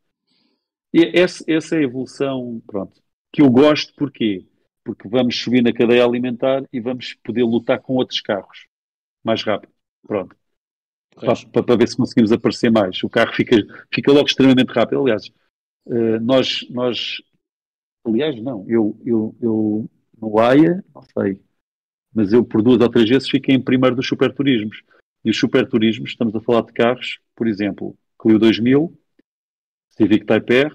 E essa, essa é a evolução, pronto, que eu gosto, porquê? porque vamos subir na cadeia alimentar e vamos poder lutar com outros carros mais rápido. Pronto. Para, para, ver se conseguimos aparecer mais. O carro fica, fica logo extremamente rápido. Aliás, uh, nós, nós. Aliás, não. Eu, eu, eu no AIA, não sei, mas eu por duas ou três vezes fiquei em primeiro dos superturismos. E os superturismos, estamos a falar de carros, por exemplo, Clio 2000, Civic Type R,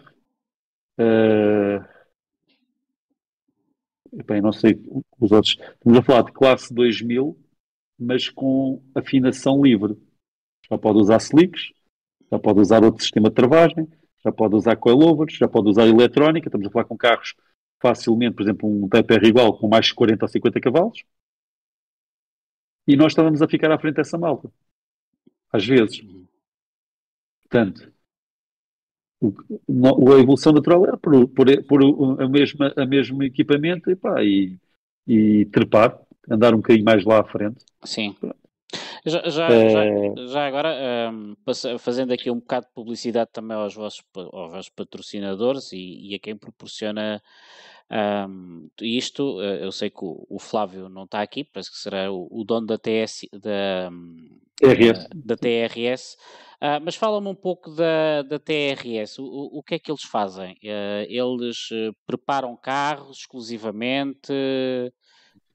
uh, bem, não sei os outros, estamos a falar de classe 2000, mas com afinação livre. Já pode usar slicks, já pode usar outro sistema de travagem, já pode usar coilovers, já pode usar eletrónica. Estamos a falar com carros facilmente, por exemplo, um TPR igual com mais de 40 ou 50 cavalos. E nós estávamos a ficar à frente dessa malta. Às vezes. Portanto, a evolução natural era por, por, por a, mesma, a mesmo equipamento e, pá, e, e trepar, andar um bocadinho mais lá à frente. Sim. Já, já, é... já, já, agora, um, fazendo aqui um bocado de publicidade também aos vossos, aos vossos patrocinadores e, e a quem proporciona um, isto, eh, eu sei que o, o, Flávio não está aqui, parece que será o, o dono da TS, da, TRS. da, da TRS. Uh, mas fala-me um pouco da, da TRS. O, o que é que eles fazem? Uh, eles preparam carros exclusivamente?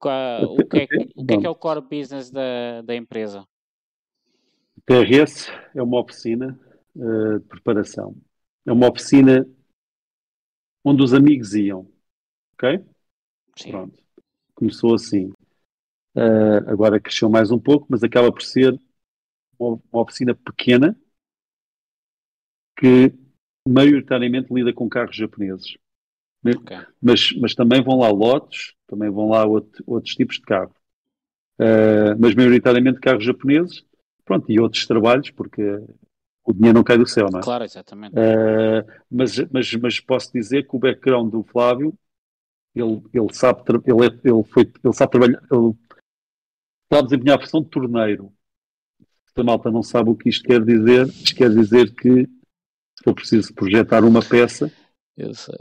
O, que é, o que é, que é o core business da, da empresa? TRS é uma oficina de preparação. É uma oficina onde os amigos iam. Ok? Sim. Pronto. Começou assim. agora cresceu mais um pouco, mas acaba por ser uma, uma oficina pequena que maioritariamente lida com carros japoneses. Okay. Mas, mas também vão lá lotes, também vão lá outro, outros tipos de carro. Uh, mas maioritariamente carros japoneses, pronto, e outros trabalhos, porque o dinheiro não cai do céu, não é? Claro, exatamente. Uh, mas, mas, mas posso dizer que o background do Flávio, ele, ele sabe, ele, é, ele, foi, ele sabe trabalhar, ele sabe desempenhar a função de torneiro, a malta não sabe o que isto quer dizer, isto quer dizer que se for preciso projetar uma peça. Eu sei.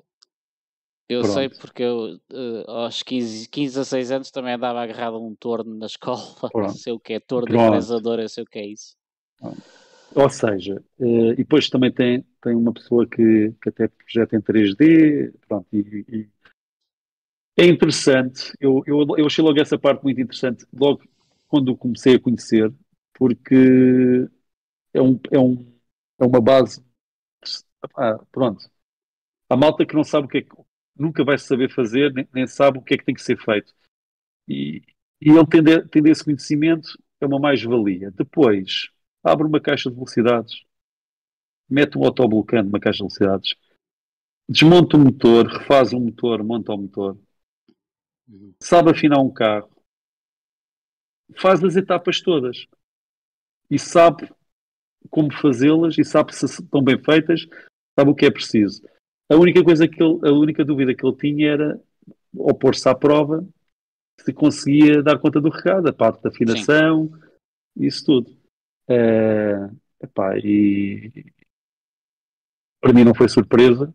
Eu Pronto. sei porque eu uh, aos 15, 15 a 6 anos também andava agarrado a um torno na escola. Pronto. sei o que é torno embresador, eu sei o que é isso. Pronto. Ou seja, uh, e depois também tem, tem uma pessoa que, que até projeta em 3D, pronto, e, e é interessante, eu, eu, eu achei logo essa parte muito interessante, logo quando comecei a conhecer, porque é, um, é, um, é uma base. Ah, pronto. A malta que não sabe o que é que nunca vai saber fazer, nem, nem sabe o que é que tem que ser feito. E, e ele tendo, tendo esse conhecimento é uma mais-valia. Depois, abre uma caixa de velocidades, mete um autoblocante numa caixa de velocidades, desmonta o motor, refaz o motor, monta o motor, sabe afinar um carro, faz as etapas todas e sabe como fazê-las e sabe se estão bem feitas, sabe o que é preciso. A única coisa que ele, a única dúvida que ele tinha era opor-se à prova se conseguia dar conta do recado, a parte da afinação, Sim. isso tudo. É, epá, e para mim não foi surpresa,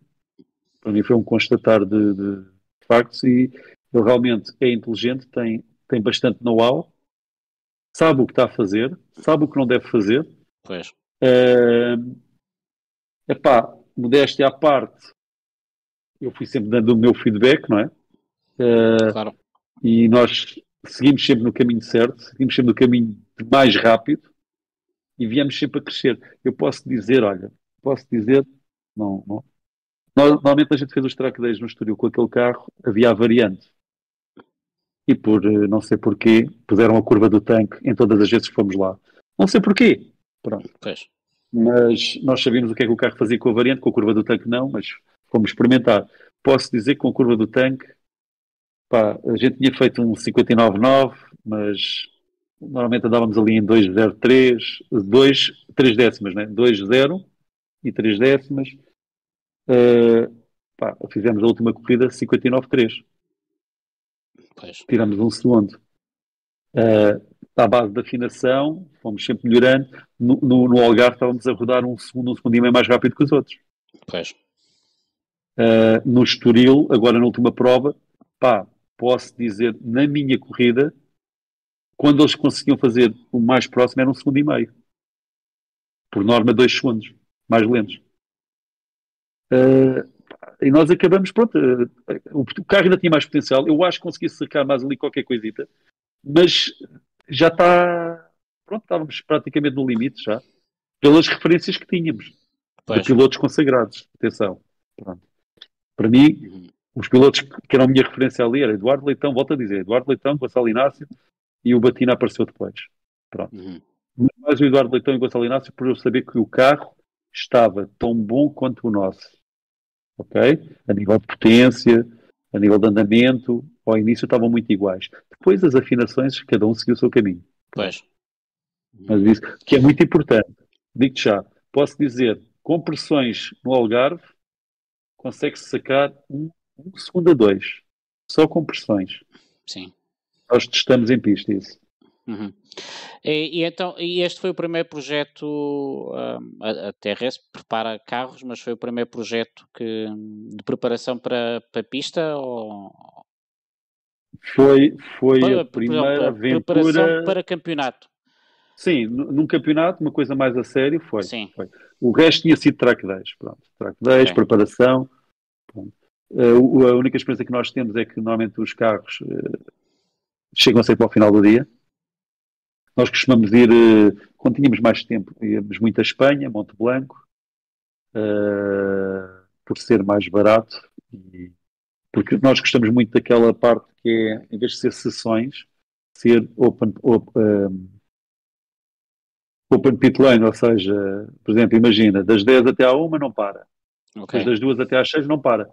para mim foi um constatar de, de factos e, Ele realmente é inteligente, tem, tem bastante know-how, sabe o que está a fazer, sabe o que não deve fazer. Pois. Uh, epá, modéstia à parte, eu fui sempre dando o meu feedback, não é? Uh, claro. E nós seguimos sempre no caminho certo, seguimos sempre no caminho mais rápido e viemos sempre a crescer. Eu posso dizer, olha, posso dizer, não, não. Normalmente a gente fez os track days no estúdio com aquele carro, havia a variante. E por eh, não sei porquê, puseram a curva do tanque em todas as vezes que fomos lá. Não sei porquê. Pronto. Pois. Mas nós sabíamos o que é que o carro fazia com a variante, com a curva do tanque não, mas fomos experimentar. Posso dizer que com a curva do tanque, pá, a gente tinha feito um 59,9, mas normalmente andávamos ali em 2,03, 2, 3 décimas, né? 2,0 e 3 décimas. Uh, pá, fizemos a última corrida 59,3. Tiramos um segundo. Uh, à base da afinação, fomos sempre melhorando. No, no, no Algarve estávamos a rodar um segundo, um segundo e meio mais rápido que os outros. Pois. Uh, no Estoril, agora na última prova, pá, posso dizer, na minha corrida, quando eles conseguiam fazer o mais próximo era um segundo e meio. Por norma, dois segundos, mais lentos. Uh, e nós acabamos, pronto, uh, o carro ainda tinha mais potencial. Eu acho que consegui sacar mais ali qualquer coisita, mas já está, pronto, estávamos praticamente no limite já, pelas referências que tínhamos, pois. de pilotos consagrados. Atenção. Pronto. Para mim, uhum. os pilotos que eram a minha referência ali era Eduardo Leitão, volto a dizer, Eduardo Leitão, Gonçalo Inácio e o Batina apareceu depois. Pronto. Uhum. Mas o Eduardo Leitão e o Gonçalo Inácio por eu saber que o carro estava tão bom quanto o nosso. Ok? A nível de potência, a nível de andamento, ao início estavam muito iguais. Depois as afinações, cada um seguiu o seu caminho. Pois. Mas isso, que é muito importante. Digo-te já, posso dizer, com pressões no Algarve, consegue-se sacar um, um segundo a dois. Só com pressões. Sim. Nós testamos em pista isso. Uhum. E, e, então, e este foi o primeiro projeto, um, a, a TRS prepara carros, mas foi o primeiro projeto que, de preparação para, para pista ou... Foi, foi para, a primeira aventura... Preparação para campeonato. Sim, num campeonato, uma coisa mais a sério foi. Sim. foi. O resto tinha sido track days, pronto. Track days, okay. preparação. Uh, a única experiência que nós temos é que normalmente os carros uh, chegam sempre ao final do dia. Nós costumamos ir, uh, quando tínhamos mais tempo, íamos muito a Espanha, Monte Blanco, por ser mais barato. E, porque nós gostamos muito daquela parte que é, em vez de ser sessões, ser open, open open pit lane, ou seja, por exemplo, imagina, das 10 até à 1 não para. Okay. das 2 até às 6 não para.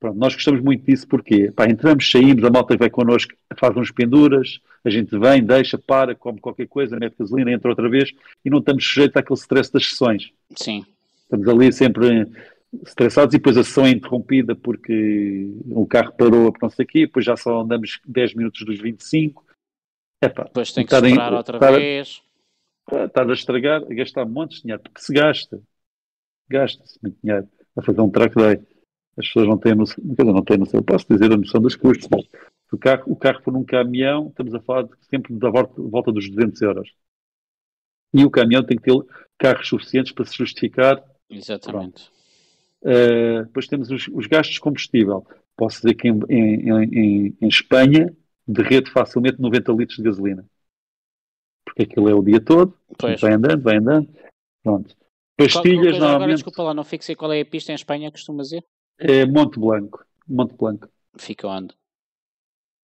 Pronto, nós gostamos muito disso porque pá, entramos, saímos, a malta vai connosco, faz uns penduras, a gente vem, deixa, para, come qualquer coisa, mete gasolina, entra outra vez e não estamos sujeitos àquele stress das sessões. Sim. Estamos ali sempre estressados e depois a sessão é interrompida porque o carro parou por não sei aqui, depois já só andamos 10 minutos dos 25. Epá, depois tem que esperar em, outra estar, vez estar a estragar, a gastar montes de dinheiro, porque se gasta, gasta-se muito dinheiro a fazer um track day. As pessoas não têm noção, não têm noção, eu posso dizer a noção dos custos, mas o carro, o carro por um caminhão, estamos a falar de, sempre da volta, volta dos 200 euros. E o caminhão tem que ter carros suficientes para se justificar. Exatamente. Uh, depois temos os, os, gastos de combustível. Posso dizer que em, em, em, em Espanha derrete facilmente 90 litros de gasolina porque aquilo é o dia todo, pois. vai andando, vai andando. Pronto. Pastilhas, qual. Agora, desculpa lá, não fixei qual é a pista em Espanha, costuma dizer? É Monte Blanco. Monte Blanco. Fica onde?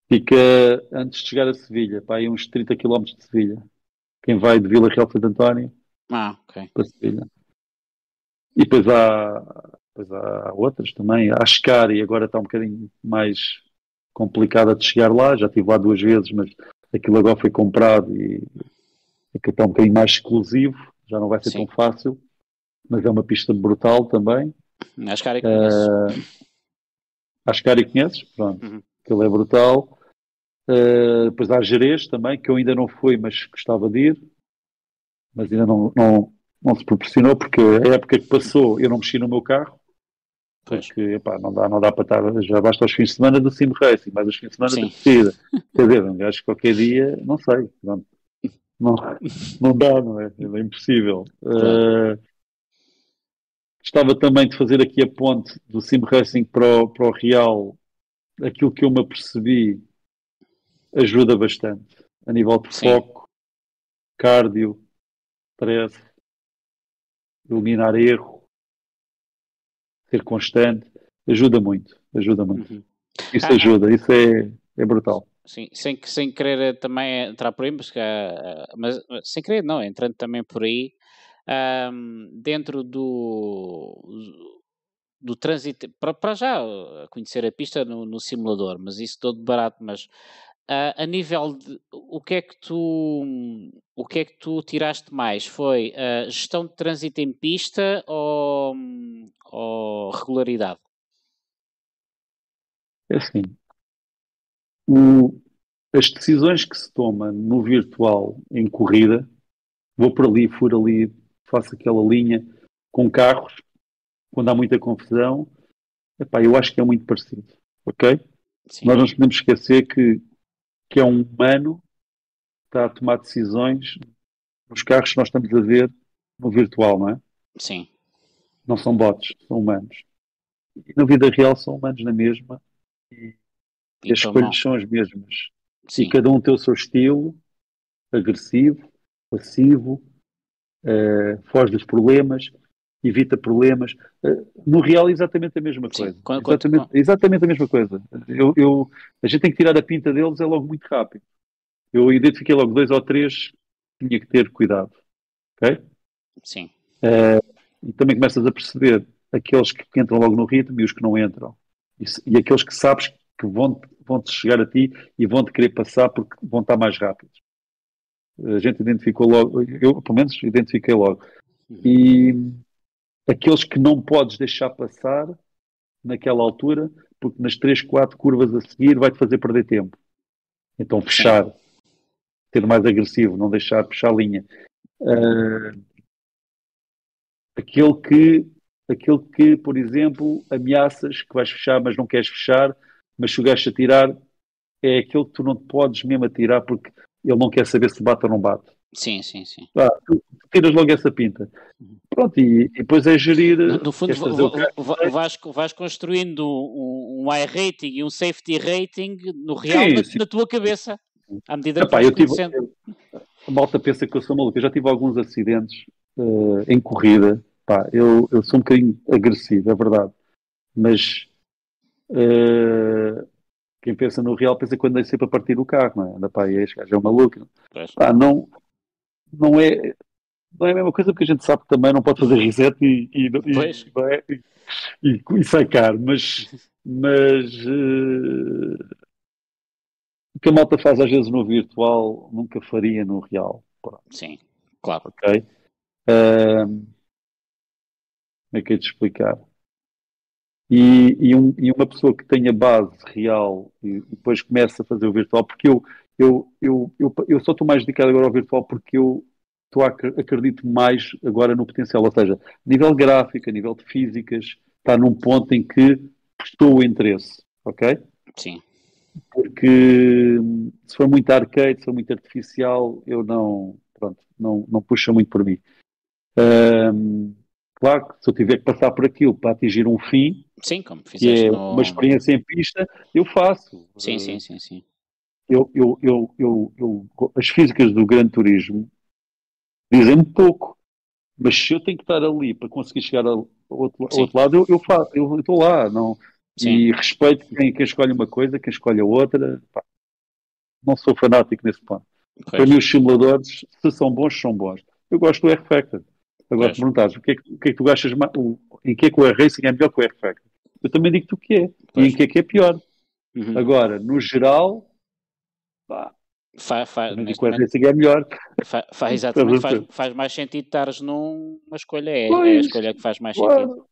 Fica antes de chegar a Sevilha, para aí uns 30 km de Sevilha. Quem vai de Vila Real de Santo António ah, okay. para Sevilha. E depois há, depois há outras também. A Ascari agora está um bocadinho mais complicada de chegar lá. Já estive lá duas vezes, mas aquilo agora foi comprado e aquilo está um bocadinho mais exclusivo, já não vai ser Sim. tão fácil, mas é uma pista brutal também. Acho que conheces. Uh, acho que conheces, pronto. Uhum. Aquilo é brutal. Uh, depois há Jerez também, que eu ainda não fui, mas gostava de ir, mas ainda não, não, não se proporcionou, porque a época que passou eu não mexi no meu carro, Porque epá, não, dá, não dá para estar, já basta os fins de semana do sim racing, mais os fins de semana da corrida. Quer dizer, um gajo qualquer dia, não sei, não, não, não dá, não é? É impossível. Uh, gostava também de fazer aqui a ponte do sim racing para o, para o Real. Aquilo que eu me apercebi ajuda bastante a nível de sim. foco, cardio, stress, eliminar erro ser constante, ajuda muito, ajuda muito. Uhum. Isso ah, ajuda, isso é, é brutal. Sim, sem, sem querer também entrar por aí, mas, mas sem querer não, entrando também por aí, um, dentro do, do trânsito, para, para já conhecer a pista no, no simulador, mas isso todo barato, mas Uh, a nível de o que é que tu o que é que tu tiraste mais? Foi uh, gestão de trânsito em pista ou, ou regularidade? É assim, o, as decisões que se toma no virtual em corrida, vou por ali, furo ali, faço aquela linha com carros, quando há muita confusão, epá, eu acho que é muito parecido, ok? Sim. Nós não podemos esquecer que que é um humano que está a tomar decisões nos carros que nós estamos a ver no virtual, não é? Sim. Não são bots, são humanos. E na vida real são humanos na mesma e, e as escolhas são as mesmas. Sim. E cada um tem o seu estilo, agressivo, passivo, uh, foge dos problemas, evita problemas. Uh, no real, exatamente a mesma coisa. Sim, quando, exatamente, quando... exatamente, a mesma coisa. Eu, eu, a gente tem que tirar a pinta deles, é logo muito rápido. Eu identifiquei logo dois ou três que tinha que ter cuidado. Ok? Sim. Uh, e também começas a perceber aqueles que entram logo no ritmo e os que não entram. E, e aqueles que sabes que vão, vão chegar a ti e vão te querer passar porque vão estar mais rápidos. A gente identificou logo, eu pelo menos identifiquei logo. E aqueles que não podes deixar passar naquela altura, porque nas 3, 4 curvas a seguir vai-te fazer perder tempo. Então fechar, ser mais agressivo, não deixar fechar a linha. Uh, aquele que aquele que, por exemplo, ameaças que vais fechar, mas não queres fechar, mas se o gajo atirar, é aquele que tu não te podes mesmo atirar porque ele não quer saber se bate ou não bate. Sim, sim, sim. Ah, tu tiras logo essa pinta. Pronto, e, e depois é gerir. No, no fundo, vais, vais construindo um, um rating e um safety rating no real sim, na, sim. na, tua cabeça, à medida Epá, que conhecendo. Tive, a malta pensa que eu sou maluco. Eu já tive alguns acidentes uh, em corrida. Pá, eu, eu sou um bocadinho agressivo, é verdade. Mas uh, quem pensa no real pensa quando é sempre a partir do carro, não é? Anda, pá, este gajo é um maluco. Pá, não, não é, não é a mesma coisa porque a gente sabe que também não pode fazer reset e, e, e, e, e sacar, mas, mas uh, o que a malta faz às vezes no virtual nunca faria no real. Sim, claro. Ok? Uh, como é que é de explicar? E, e, um, e, uma pessoa que tenha base real e, depois começa a fazer o virtual, porque eu, eu, eu, eu, eu só estou mais dedicado agora ao virtual porque eu estou a, acredito mais agora no potencial, ou seja, nível gráfico, a nível de físicas, está num ponto em que prestou o interesse, ok? Sim. Porque se for muito arcade, se for muito artificial, eu não, pronto, não, não puxa muito por mim. Um, claro que se eu tiver que passar por aquilo para atingir um fim, sim, como que é no... uma experiência em pista, eu faço. Sim, sim, sim, sim eu, eu, eu, eu, eu, as físicas do grande turismo dizem-me pouco. Mas se eu tenho que estar ali para conseguir chegar ao outro, ao outro lado, eu, eu faço, eu estou lá, não. Sim. E respeito quem, quem escolhe uma coisa, quem escolhe a outra. Pá. Não sou fanático nesse ponto. Para mim, os simuladores, se são bons, são bons. Eu gosto do R-Factor. Agora, te perguntares o que, é que, o que é que tu achas, o, em que é que o R-Racing é melhor que o R-Factor? Eu também digo-te o que é. Pois. E em que é que é pior. Uhum. Agora, no geral, pá, Fa, fa, neste momento, é melhor. Fa, fa, exatamente, faz, faz, mais sentido estares numa escolha, é, pois, é, a escolha que faz mais claro, sentido.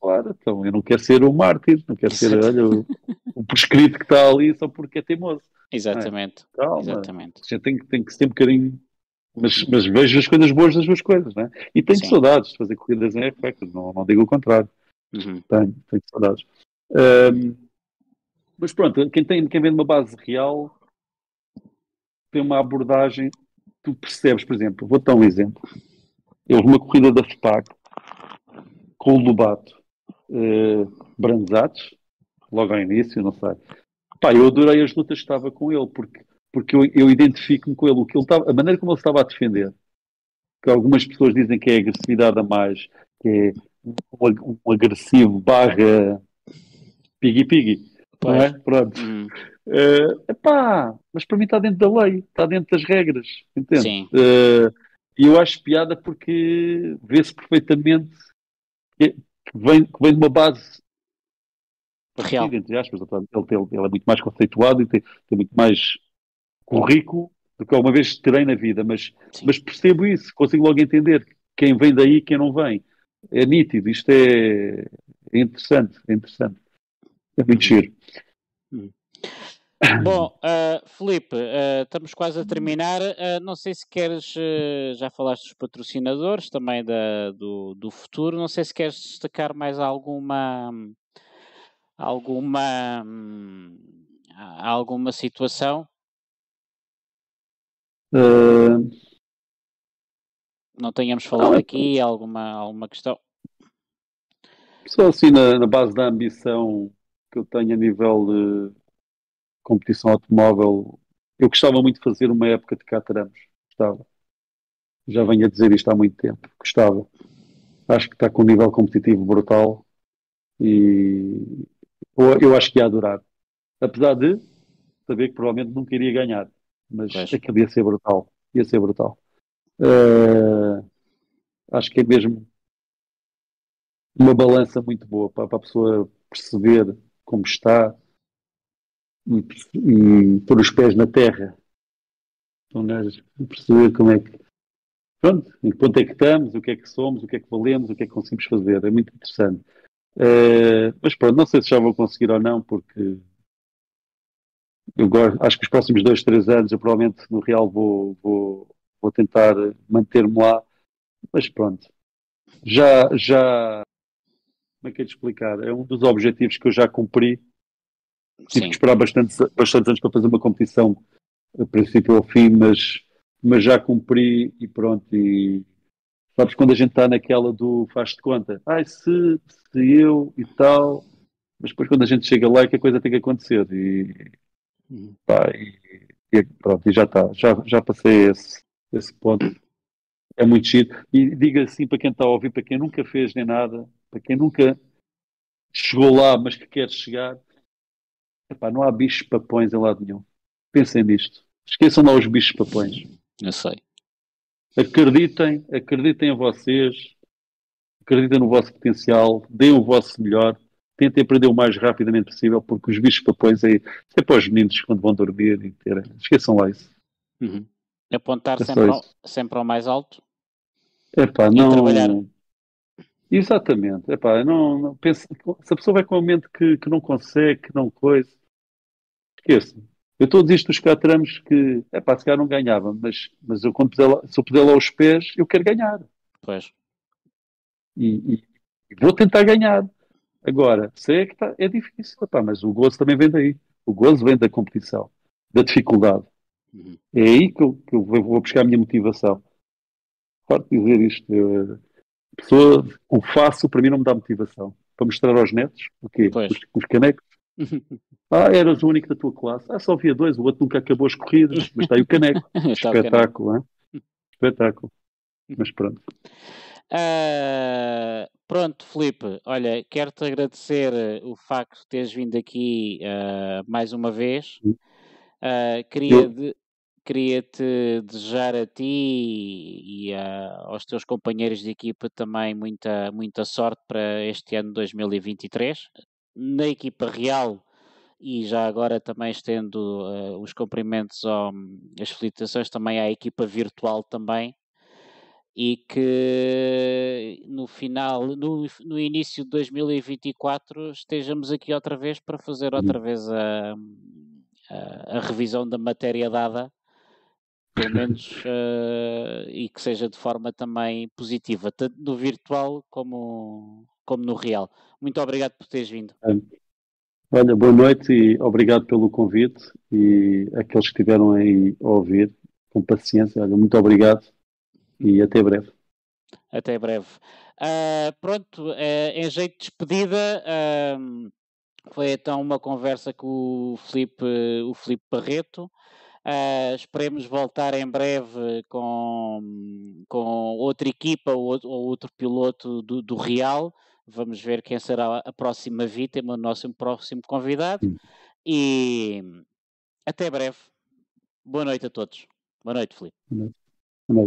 Claro, então eu não quero ser o mártir, não quero ser olha, o, o prescrito que está ali só porque é teimoso. Exatamente. É? Calma, exatamente. Tem, tem que ser um bocadinho. Mas, mas vejo as coisas boas das duas coisas, né? E tenho Sim. saudades de fazer corridas em effect, não, não digo o contrário. Uhum. Tenho, tenho saudades. Um, mas pronto, quem, tem, quem vem de uma base real tem uma abordagem, tu percebes, por exemplo, vou dar um exemplo. Houve uma corrida da FPAC com o Lobato uh, Branzatos, logo ao início, não sei. Pá, eu adorei as lutas que estava com ele, porque, porque eu, eu identifico-me com ele, o que ele estava, a maneira como ele estava a defender, que algumas pessoas dizem que é agressividade a mais, que é um, um agressivo barra piggy-piggy. Não é? Pronto. Hum. Uh, epá, mas para mim está dentro da lei, está dentro das regras, entende? Sim. Uh, e eu acho piada porque vê-se perfeitamente que vem, que vem de uma base real. Entre aspas, ele, ele, ele, é muito mais conceituado e tem, tem muito mais currículo do que alguma vez terei na vida, mas, mas percebo isso, consigo logo entender quem vem daí e quem não vem. É nítido, isto é, é interessante, é interessante. É muito giro. Hum. Bom, uh, Felipe, uh, estamos quase a terminar. Uh, não sei se queres, já falaste dos patrocinadores também da, do, do futuro, não sei se queres destacar mais alguma alguma alguma situação. Não tenhamos falado aqui, alguma, alguma questão. Só assim na, na base da ambição que eu tenho a nível de competição automóvel. Eu gostava muito de fazer uma época de cataramos. Gostava. Já venho a dizer isto há muito tempo. Gostava. Acho que está com um nível competitivo brutal e eu acho que ia adorar. Apesar de saber que provavelmente nunca iria ganhar. Mas Mas... aquilo ia ser brutal. Ia ser brutal. Uh, acho que é mesmo uma balança muito boa para, para a pessoa perceber como está, e, e pôr os pés na terra. Então, nós perceber como é que. Pronto, em que ponto é que estamos, o que é que somos, o que é que valemos, o que é que conseguimos fazer. É muito interessante. Uh, mas pronto, não sei se já vou conseguir ou não, porque eu gosto, acho que os próximos dois, três anos eu provavelmente no Real vou, vou, vou tentar manter-me lá. Mas pronto, já, já, como é que é de explicar? É um dos objetivos que eu já cumpri Tive que esperar bastante, bastantes anos para fazer uma competição, a princípio ao fim, mas, mas já cumpri e pronto. E sabes quando a gente está naquela do faz de conta, ai, se, se eu e tal, mas depois quando a gente chega lá é que a coisa tem que acontecer. E, hum. pá, e, e pronto, e já está, já, já passei esse, esse ponto. É muito giro. E diga assim para quem está a ouvir, para quem nunca fez nem nada, para quem nunca chegou lá, mas que quer chegar, Epá, não há bichos papões em lado nenhum. Pensem nisto. Esqueçam lá os bichos papões. Eu sei. Acreditem, acreditem em vocês, acreditem no vosso potencial, deem o vosso melhor, tentem aprender o mais rapidamente possível, porque os bichos papões é, é para os meninos quando vão dormir e. Esqueçam lá isso. Uhum. Apontar é sempre, ao, sempre ao mais alto. Epá, não. Trabalhar. Exatamente. Epá, não, não penso, se a pessoa vai com a mente que, que não consegue, que não coisa, esqueça. Eu estou a dizer isto dos catramos que, é pá, se calhar não ganhava, mas, mas eu quando lá, se eu puder lá os pés, eu quero ganhar. Pois. E, e, e vou tentar ganhar. Agora, sei é que tá, é difícil, epá, mas o gozo também vem daí. O gozo vem da competição, da dificuldade. Uhum. É aí que eu, que eu vou buscar a minha motivação. Pode dizer isto. Eu, a pessoa, o faço, para mim, não me dá motivação. Para mostrar aos netos, o quê? Os, os canecos. Ah, eras o único da tua classe. Ah, só havia dois, o outro nunca acabou as corridas, mas está aí o caneco. Espetáculo, hein? Espetáculo. Mas pronto. Uh, pronto, Felipe, olha, quero-te agradecer o facto de teres vindo aqui uh, mais uma vez. Uh, queria, de, queria-te desejar a ti e, e aos teus companheiros de equipa também muita, muita sorte para este ano 2023 na equipa real e já agora também estendo uh, os cumprimentos, ao, as felicitações também à equipa virtual também e que no final, no, no início de 2024 estejamos aqui outra vez para fazer outra uhum. vez a, a, a revisão da matéria dada pelo menos uh, e que seja de forma também positiva, tanto no virtual como, como no Real. Muito obrigado por teres vindo. Olha, boa noite e obrigado pelo convite e aqueles que estiveram aí a ouvir, com paciência, olha, muito obrigado e até breve. Até breve. Uh, pronto, uh, em jeito de despedida, uh, foi então uma conversa com o Felipe, o Felipe Barreto. Esperemos voltar em breve com, com outra equipa ou, ou outro piloto do, do, Real. Vamos ver quem será a próxima vítima, o nosso próximo convidado. Sim. E até breve. Boa noite a todos. Boa noite, Felipe. Boa noite. Boa